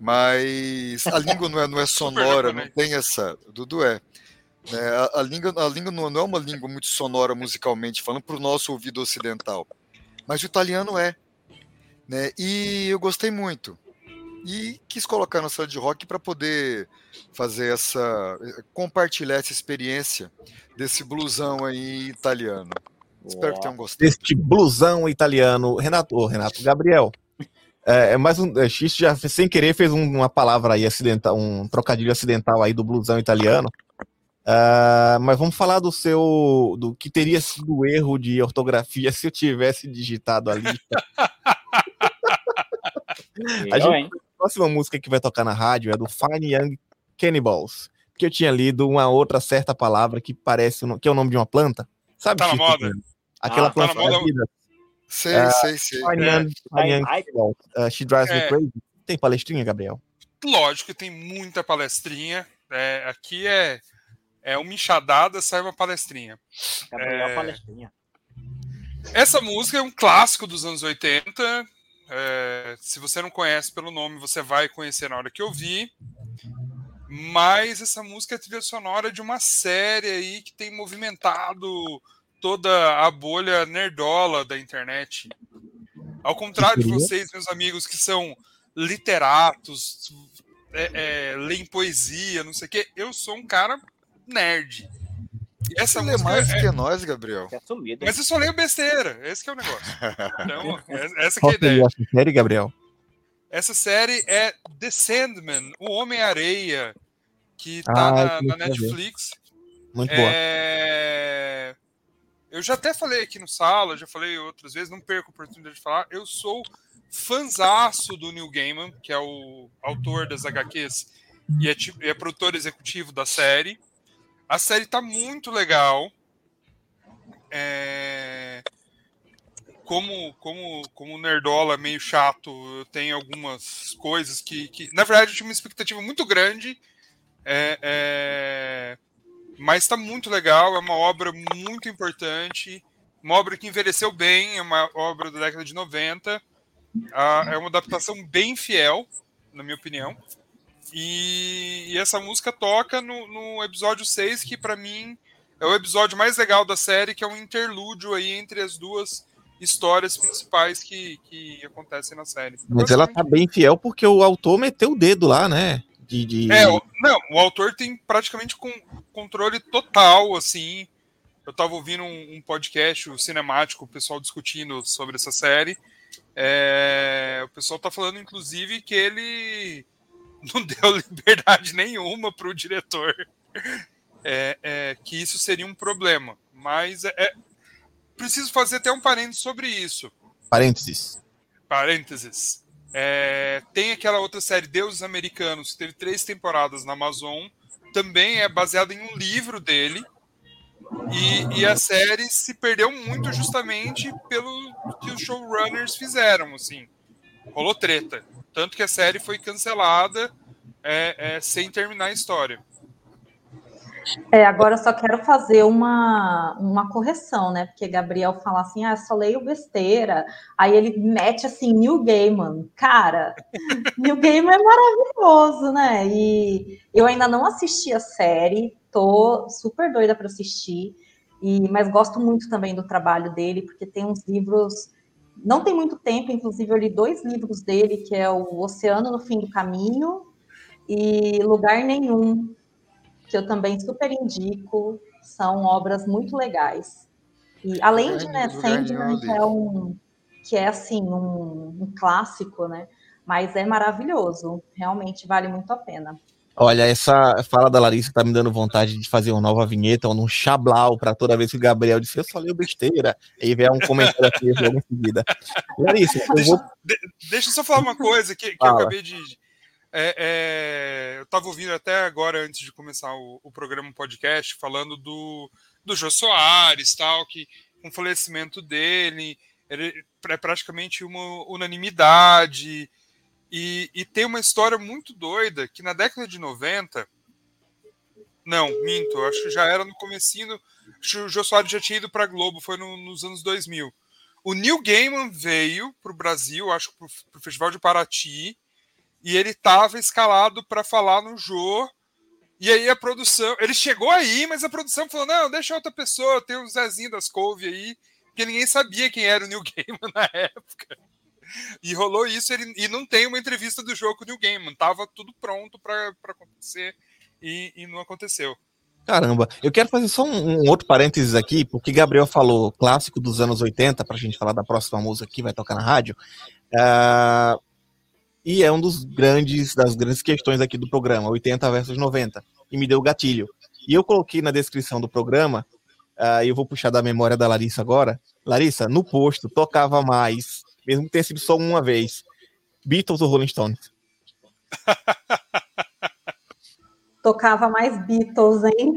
mas a língua não é, não é <laughs> sonora, não tem essa. O Dudu é. Né? A, a, língua, a língua não é uma língua muito sonora musicalmente, falando para o nosso ouvido ocidental, mas o italiano é. Né? E eu gostei muito e quis colocar na sala de rock para poder fazer essa compartilhar essa experiência desse blusão aí italiano. Espero que tenham gostado. Este blusão italiano, Renato, oh, Renato, Gabriel. É, é mais um é, X já sem querer fez um, uma palavra aí acidental, um trocadilho acidental aí do blusão italiano. Uh, mas vamos falar do seu do que teria sido o erro de ortografia <laughs> se eu tivesse digitado ali. <laughs> a gente, próxima música que vai tocar na rádio é do Fine Young Cannibals. Que eu tinha lido uma outra certa palavra que parece que é o nome de uma planta. Sabe? Tá na moda. Aquela ah, planta tá da vida. Sei, uh, sei, sei. Fine é. Young, Fine Young Cannibals. Uh, She Drives é. Me Crazy. Tem palestrinha, Gabriel? Lógico que tem muita palestrinha. É, aqui é, é uma enxadada, sai uma palestrinha. É... palestrinha. Essa música é um clássico dos anos 80 é, se você não conhece pelo nome, você vai conhecer na hora que eu vi. Mas essa música é trilha sonora de uma série aí que tem movimentado toda a bolha nerdola da internet. Ao contrário de vocês, meus amigos, que são literatos, é, é, leem poesia, não sei o quê, eu sou um cara nerd. Essa Você música mais é... que nós, Gabriel. É sumido, Mas eu só leio besteira. Esse é o negócio. <laughs> Então, essa Qual é a ideia. Essa série, Gabriel? Essa série é The Sandman, o Homem-Areia, que tá ah, na, na Netflix. Muito é... boa. Eu já até falei aqui no sala, já falei outras vezes, não perco a oportunidade de falar. Eu sou fanzaço do Neil Gaiman, que é o autor das HQs e é, é produtor executivo da série. A série tá muito legal. É... Como, como, como Nerdola meio chato, eu tenho algumas coisas que, que. Na verdade, eu tinha uma expectativa muito grande. É, é... Mas tá muito legal, é uma obra muito importante. Uma obra que envelheceu bem, é uma obra da década de 90. Ah, é uma adaptação bem fiel, na minha opinião. E, e essa música toca no, no episódio 6, que para mim é o episódio mais legal da série, que é um interlúdio aí entre as duas histórias principais que, que acontecem na série. Mas ela tá bem fiel porque o autor meteu o dedo lá, né? De, de... É, o, não, o autor tem praticamente com controle total, assim. Eu tava ouvindo um, um podcast, o cinemático, o pessoal discutindo sobre essa série. É, o pessoal tá falando, inclusive, que ele <laughs> não deu liberdade nenhuma para o diretor. É, é, que isso seria um problema. Mas é, é, preciso fazer até um parênteses sobre isso. Parênteses. Parênteses. É, tem aquela outra série, Deuses Americanos, que teve três temporadas na Amazon. Também é baseada em um livro dele. E, e, a série se perdeu muito justamente pelo que os showrunners fizeram, assim. Rolou treta. Tanto que a série foi cancelada é, é, sem terminar a história. É, agora eu só quero fazer uma, uma correção, né? Porque Gabriel fala assim, ah, só leio besteira. Aí ele mete assim, New Gaiman. Cara, <laughs> New Gaiman é maravilhoso, né? E eu ainda não assisti a série, tô super doida para assistir. E, mas gosto muito também do trabalho dele, porque tem uns livros. Não tem muito tempo, inclusive eu li dois livros dele, que é o Oceano no Fim do Caminho e Lugar Nenhum, que eu também super indico, são obras muito legais. E além de, né, Sandman, que é um que é assim um, um, clássico, né? Mas é maravilhoso, realmente vale muito a pena. Olha, essa fala da Larissa tá me dando vontade de fazer uma nova vinheta ou um chablau para toda vez que o Gabriel disse eu só leio besteira, e vier um comentário aqui logo em seguida. Larissa, eu deixa, vou... deixa eu só falar uma coisa que, que eu acabei de, é, é, eu estava ouvindo até agora, antes de começar o, o programa podcast, falando do, do Jô Soares, tal, que com o falecimento dele, ele é praticamente uma unanimidade. E, e tem uma história muito doida que na década de 90. Não, minto, acho que já era no comecinho. Acho que o Jô Soares já tinha ido para Globo, foi no, nos anos 2000. O Neil Gaiman veio para o Brasil, acho que para o Festival de Paraty, e ele estava escalado para falar no Jô. E aí a produção, ele chegou aí, mas a produção falou: não, deixa outra pessoa, tem o Zezinho das Couve aí, porque ninguém sabia quem era o New <laughs> Gaiman na época. <laughs> E rolou isso, ele, e não tem uma entrevista do jogo com o New Gaiman, tava tudo pronto para acontecer e, e, não aconteceu. Caramba, eu quero fazer só um, um, outro parênteses aqui, porque Gabriel falou clássico dos anos 80, para a gente falar da próxima música que vai tocar na rádio. Uh, e é um dos grandes das grandes questões aqui do programa, 80 versus 90, e me deu gatilho. E eu coloquei na descrição do programa, uh, eu vou puxar da memória da Larissa agora. Larissa, no posto tocava mais, mesmo que tenha sido só uma vez, Beatles ou Rolling Stones? <laughs> tocava mais Beatles, hein?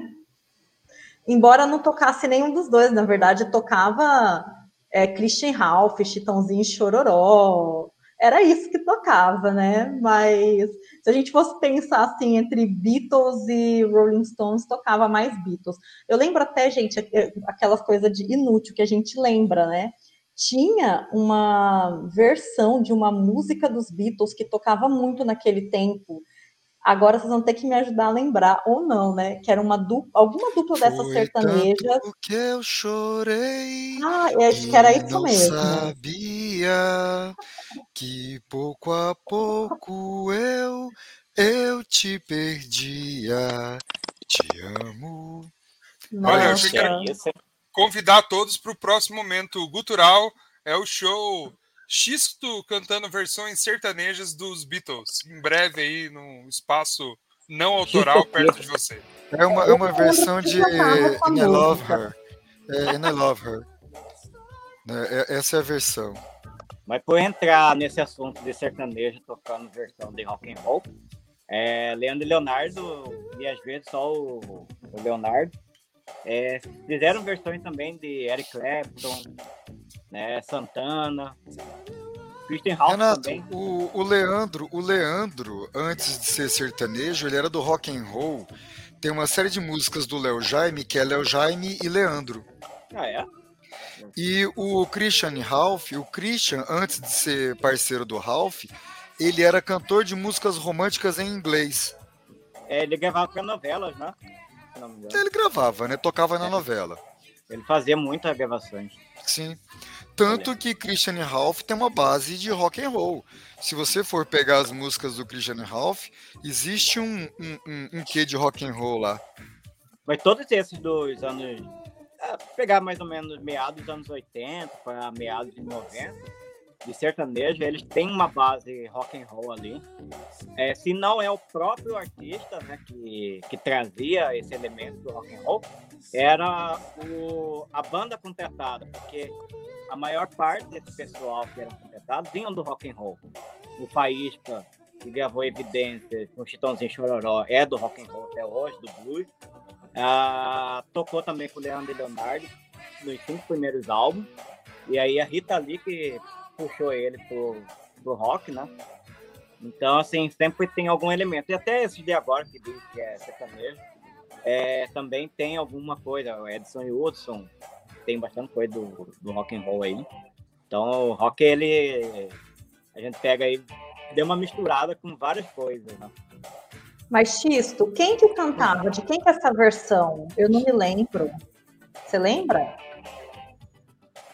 Embora não tocasse nenhum dos dois, na verdade, tocava é, Christian Ralph, Chitãozinho Chororó, era isso que tocava, né? Mas se a gente fosse pensar assim entre Beatles e Rolling Stones, tocava mais Beatles. Eu lembro até, gente, aquelas coisas de inútil que a gente lembra, né? Tinha uma versão de uma música dos Beatles que tocava muito naquele tempo, Agora vocês vão ter que me ajudar a lembrar, ou não, né? Que era uma dupla, alguma dupla dessa sertaneja. que eu chorei. Ah, eu acho que era isso não mesmo. sabia que pouco a pouco eu, eu te perdia. Te amo. Nossa. Olha, eu convidar todos para o próximo momento gutural. É o show Xisto cantando versões sertanejas dos Beatles. Em breve aí, num espaço não autoral <laughs> perto de você. É uma, é uma versão de And I Love Her. É, And I Love Her. É, é, essa é a versão. Mas por entrar nesse assunto de sertanejo tocando versão de rock and roll, é, Leandro e Leonardo, e às vezes só o, o Leonardo, é, fizeram versões também de Eric Clapton, né? Santana. Christian Ralph Renato, também. O, o Leandro, o Leandro, antes de ser sertanejo, ele era do rock and roll. Tem uma série de músicas do Léo Jaime, que é Léo Jaime e Leandro. Ah, é? E o Christian Ralph, o Christian, antes de ser parceiro do Ralph, ele era cantor de músicas românticas em inglês. É, ele gravava para novelas, né? Ele gravava, né? Tocava na é. novela. Ele fazia muitas gravações. Sim. Tanto que Christian Ralph tem uma base de rock and roll. Se você for pegar as músicas do Christian Ralph, existe um, um, um, um quê de rock and roll lá. Mas todos esses dos anos. É, pegar mais ou menos meados dos anos 80 para meados de 90, de sertanejo, eles têm uma base rock and roll ali. É, se não é o próprio artista né, que, que trazia esse elemento do rock and roll, era o, a banda contratada, porque a maior parte desse pessoal que era contratado vinham do rock and roll. O Faísca, que gravou Evidência, com o Chitãozinho Chororó, é do rock and roll até hoje, do blues. Ah, tocou também com o Leandro e Leonardo nos cinco primeiros álbuns. E aí a Rita Lee que puxou ele pro, pro rock, né? Então, assim, sempre tem algum elemento. E até esse de agora, que diz que é sertanejo, é, também tem alguma coisa. O Edson e Hudson tem bastante coisa do, do rock and roll aí. Então, o rock, ele... A gente pega aí, deu uma misturada com várias coisas, né? Mas, Xisto, quem que cantava? De quem que é essa versão? Eu não me lembro. Você lembra?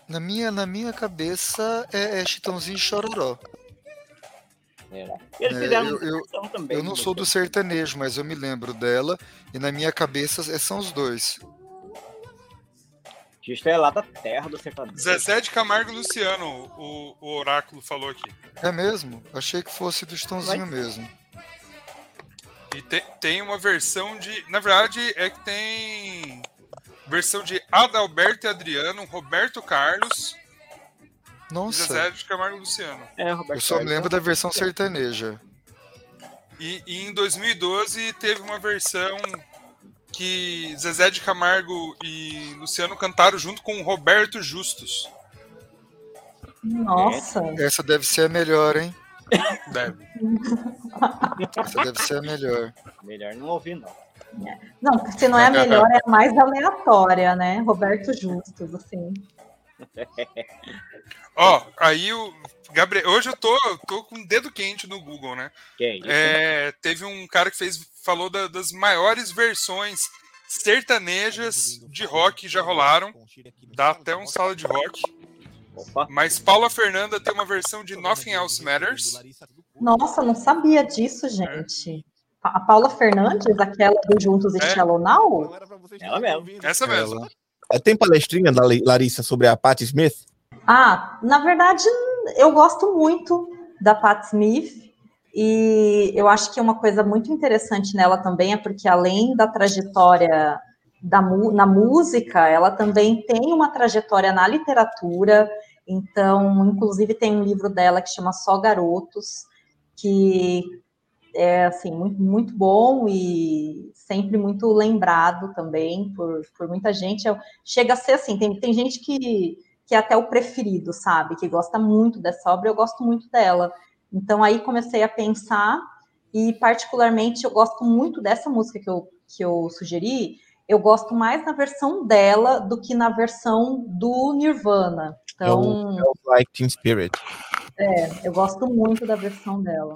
Na minha, na minha cabeça é, é Chitãozinho e Chororó. É. Eles É, fizeram eu- uma eu- versão também. Eu não sou do sertanejo, mas eu me lembro dela. E na minha cabeça é- são os dois. Justo é lá da terra do sertanejo. Zezé de Camargo e Luciano, o, o oráculo falou aqui. É mesmo? Achei que fosse do Chitãozinho mesmo. E te- tem uma versão de. Na verdade, é que tem. Versão de Adalberto e Adriano, Roberto Carlos e Nossa, Zezé de Camargo e Luciano. É, Roberto eu só me Carlos. lembro da versão sertaneja. E, e em 2012 teve uma versão que Zezé de Camargo e Luciano cantaram junto com o Roberto Justus. Nossa. Essa deve ser a melhor, hein? Deve. Essa deve ser a melhor. Melhor não ouvir, não. Não, se não é a melhor, é a mais aleatória, né? Roberto Justus, assim. <laughs> Ó, aí o Gabriel. Hoje eu tô, eu tô com o dedo quente no Google, né? Que é isso? É, teve um cara que fez, falou da- das maiores versões sertanejas de rock que já rolaram. Dá até um sala de rock. Opa. Mas Paula Fernanda tem uma versão de Nothing Else Matters. Nossa, não sabia disso, gente. A Paula Fernandes, aquela do Juntos e É. Now? Ela mesmo. Essa mesmo. É, Tem palestrinha da Larissa sobre a Patti Smith? Ah, na verdade, eu gosto muito da Pat Smith e eu acho que uma coisa muito interessante nela também é porque além da trajetória da, mu- na música, ela também tem uma trajetória na literatura. Então, inclusive tem um livro dela que chama Só Garotos, que é assim muito, muito bom e sempre muito lembrado também por, por muita gente. Eu- chega a ser assim, tem, tem gente que que é até o preferido, sabe? Que gosta muito dessa obra, eu gosto muito dela. Então aí comecei a pensar e particularmente eu gosto muito dessa música que eu, que eu sugeri. Eu gosto mais na versão dela do que na versão do Nirvana. Então Like Teen Spirit. eu gosto muito da versão dela.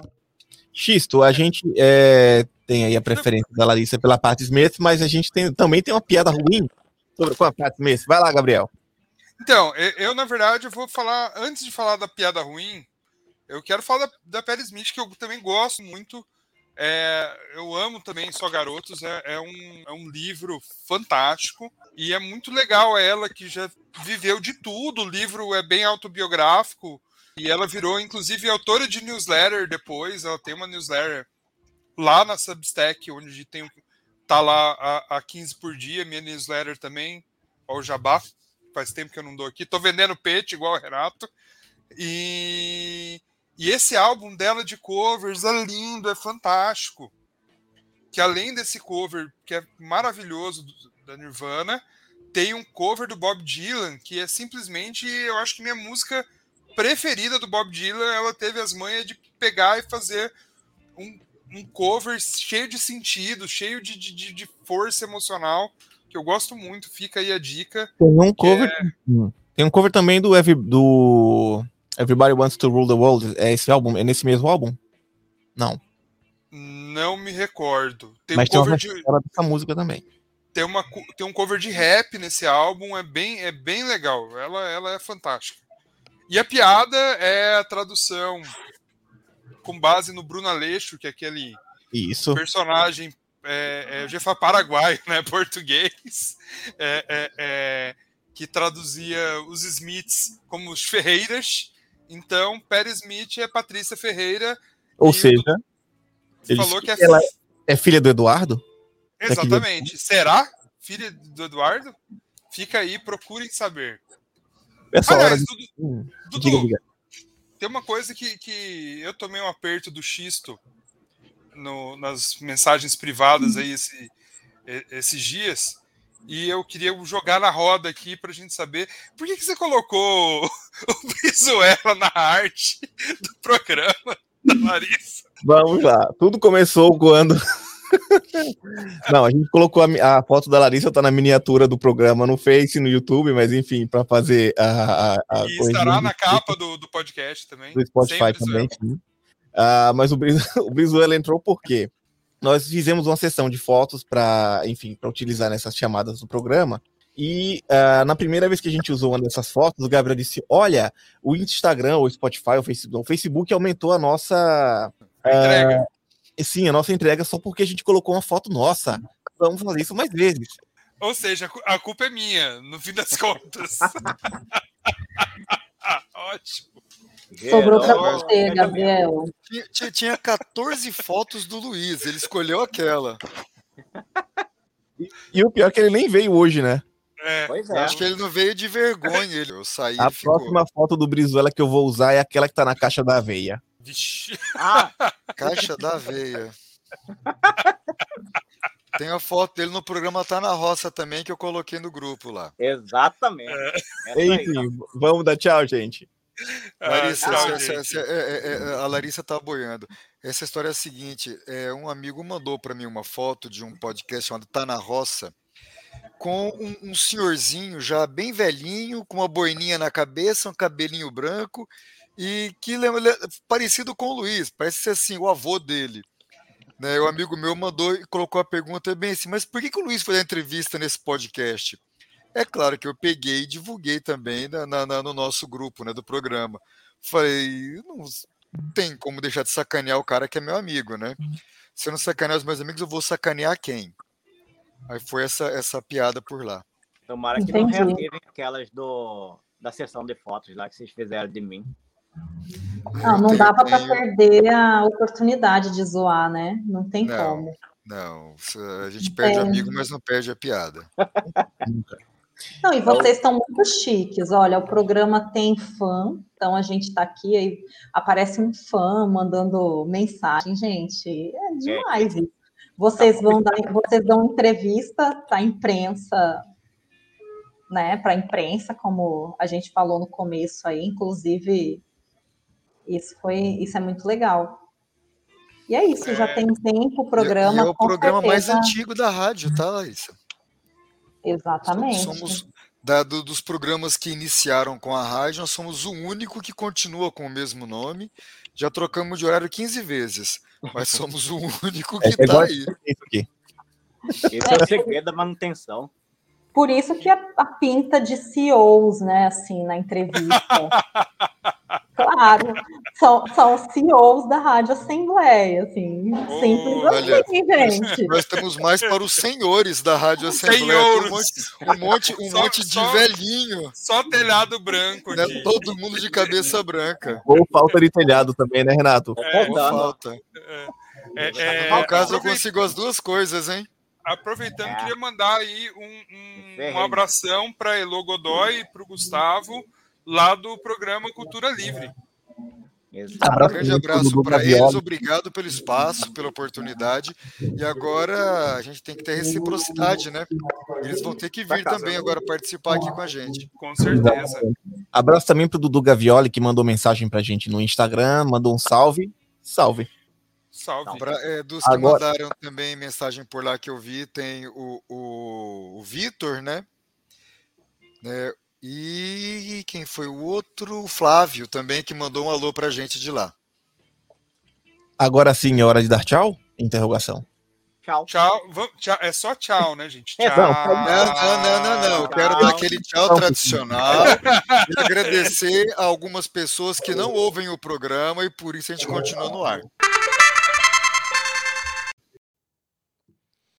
Xisto, a gente é, tem aí a preferência da Larissa pela Patti Smith, mas a gente tem, também tem uma piada ruim sobre com a Patti Smith. Vai lá, Gabriel. Então, eu, na verdade, vou falar, antes de falar da piada ruim, eu quero falar da, da Perry Smith, que eu também gosto muito. É, eu amo também Só Garotos, é, é, um, é um livro fantástico e é muito legal ela que já viveu de tudo. O livro é bem autobiográfico e ela virou, inclusive, autora de newsletter depois. Ela tem uma newsletter lá na Substack, onde tem tá lá a, a 15 por dia, minha newsletter também, ao Jabá faz tempo que eu não dou aqui. Tô vendendo peixe igual o Renato. E, e esse álbum dela de covers é lindo, é fantástico. Que além desse cover que é maravilhoso da Nirvana, tem um cover do Bob Dylan que é simplesmente, eu acho que minha música preferida do Bob Dylan. Ela teve as manhas de pegar e fazer um, um cover cheio de sentido, cheio de, de, de força emocional que eu gosto muito, fica aí a dica. Tem um cover, é... tem um cover também do, Every, do Everybody Wants to Rule the World. É esse álbum? É nesse mesmo álbum? Não. Não me recordo. Tem Mas um cover tem uma de... dessa música também. Tem, uma, tem um cover de rap nesse álbum, é bem, é bem legal. Ela, ela é fantástica. E a piada é a tradução com base no Bruno Aleixo, que é aquele Isso. personagem é, é, eu já falo paraguaio, né? <laughs> Português, é, é, é, que traduzia os Smiths como os Ferreiras. Então, Pérez Smith é Patrícia Ferreira. Ou seja, ele falou que é, ela é filha do Eduardo? Exatamente. Será filha do Eduardo? Fica aí, procurem saber. Essa Aliás, hora de... Dudu, Dudu diga. tem uma coisa que, que eu tomei um aperto do Xisto no, nas mensagens privadas aí esse, esses dias. E eu queria jogar na roda aqui para a gente saber por que, que você colocou <laughs> o Brizuela na arte do programa da Larissa. Vamos lá. Tudo começou quando. <laughs> Não, a gente colocou a, a, foto da Larissa, tá na miniatura do programa no Face, no YouTube, mas enfim, para fazer a. a, a e estará na capa do, do podcast também. Do Spotify também, sim. Uh, mas o, <laughs> o Brizuela entrou porque nós fizemos uma sessão de fotos para, enfim, para utilizar nessas chamadas do programa. E uh, na primeira vez que a gente usou uma dessas fotos, o Gabriel disse: Olha, o Instagram, o Spotify, o Facebook, o Facebook aumentou a nossa. Entrega. Uh, sim, a nossa entrega só porque a gente colocou uma foto nossa. Vamos fazer isso mais vezes. Ou seja, a culpa é minha, no fim das <laughs> contas. <laughs> Ótimo. Sobrou para você, Gabriel. Tinha, tinha 14 fotos do Luiz, ele escolheu aquela. E, e o pior é que ele nem veio hoje, né? É. Pois é. Acho que ele não veio de vergonha. Ele, eu saí. A próxima foto do Brizuela que eu vou usar é aquela que tá na caixa da aveia. Vixe. Ah, <laughs> caixa da aveia. Tem a foto dele no programa Tá na Roça também, que eu coloquei no grupo lá. Exatamente. É. Enfim, vamos dar tchau, gente. Ah, Larissa, ah, essa, essa, é, é, é, a Larissa tá boiando. Essa história é a seguinte: é, um amigo mandou para mim uma foto de um podcast chamado Tá na Roça, com um, um, senhorzinho já bem velhinho, com uma boininha na cabeça, um cabelinho branco, e que lembra, parecido com o Luiz, parece ser assim, o avô dele. Né, o amigo meu mandou e colocou a pergunta bem assim: mas por que, que o Luiz foi dar entrevista nesse podcast? É claro que eu peguei e divulguei também na, na, no nosso grupo né, do programa. Falei, não tem como deixar de sacanear o cara que é meu amigo, né? Se eu não sacanear os meus amigos, eu vou sacanear quem? Aí foi essa, essa piada por lá. Tomara que Entendi. não reativem aquelas do, da sessão de fotos lá que vocês fizeram de mim. Não, não dava para perder a oportunidade de zoar, né? Não tem não, como. Não, a gente perde é. amigo, mas não perde a piada. Não, e vocês estão muito chiques. Olha, o programa tem fã, então a gente está aqui, aí aparece um fã mandando mensagem, gente. É demais isso. Vocês vão dar, vocês dão entrevista para a imprensa, né? Para a imprensa, como a gente falou no começo aí, inclusive isso foi, isso é muito legal. E é isso, é, já tem tempo o programa. E é o programa certeza... mais antigo da rádio, tá, Laísa? Exatamente. Somos, da, do, dos programas que iniciaram com a rádio, nós somos o único que continua com o mesmo nome. Já trocamos de horário 15 vezes, mas <laughs> somos o único que está é, aí. Aqui. Esse é o segredo da manutenção. Por isso que a, a pinta de CEOs, né, assim, na entrevista. <laughs> Claro, são, são CEOs da Rádio Assembleia, assim, oh, simples olha, assim, gente. <laughs> Nós estamos mais para os senhores da Rádio Assembleia. Um monte, um monte, um só, monte de só, velhinho. Só telhado branco. Né? Todo mundo de cabeça branca. Ou falta de telhado também, né, Renato? É, Ou falta. É, é, é, no caso, eu consigo as duas coisas, hein? Aproveitando, é. queria mandar aí um, um, um abração para Elo Godoy e para o Gustavo lá do programa Cultura Livre. Um grande abraço para eles, obrigado pelo espaço, pela oportunidade. E agora a gente tem que ter reciprocidade, né? Eles vão ter que vir também agora participar aqui com a gente. Com certeza. Abraço também para o Dudu Gavioli, que mandou mensagem para a gente no Instagram, mandou um salve. Salve. Salve. Pra, é, dos que agora... mandaram também mensagem por lá que eu vi, tem o, o, o Vitor, né? É, e quem foi o outro? O Flávio também, que mandou um alô pra gente de lá. Agora sim é hora de dar tchau? Interrogação. Tchau. Tchau. tchau. É só tchau, né, gente? <laughs> Tchau. Não, não, não, não, não. Eu quero dar aquele tchau tradicional e <laughs> agradecer a algumas pessoas que não ouvem o programa e por isso a gente continua no ar.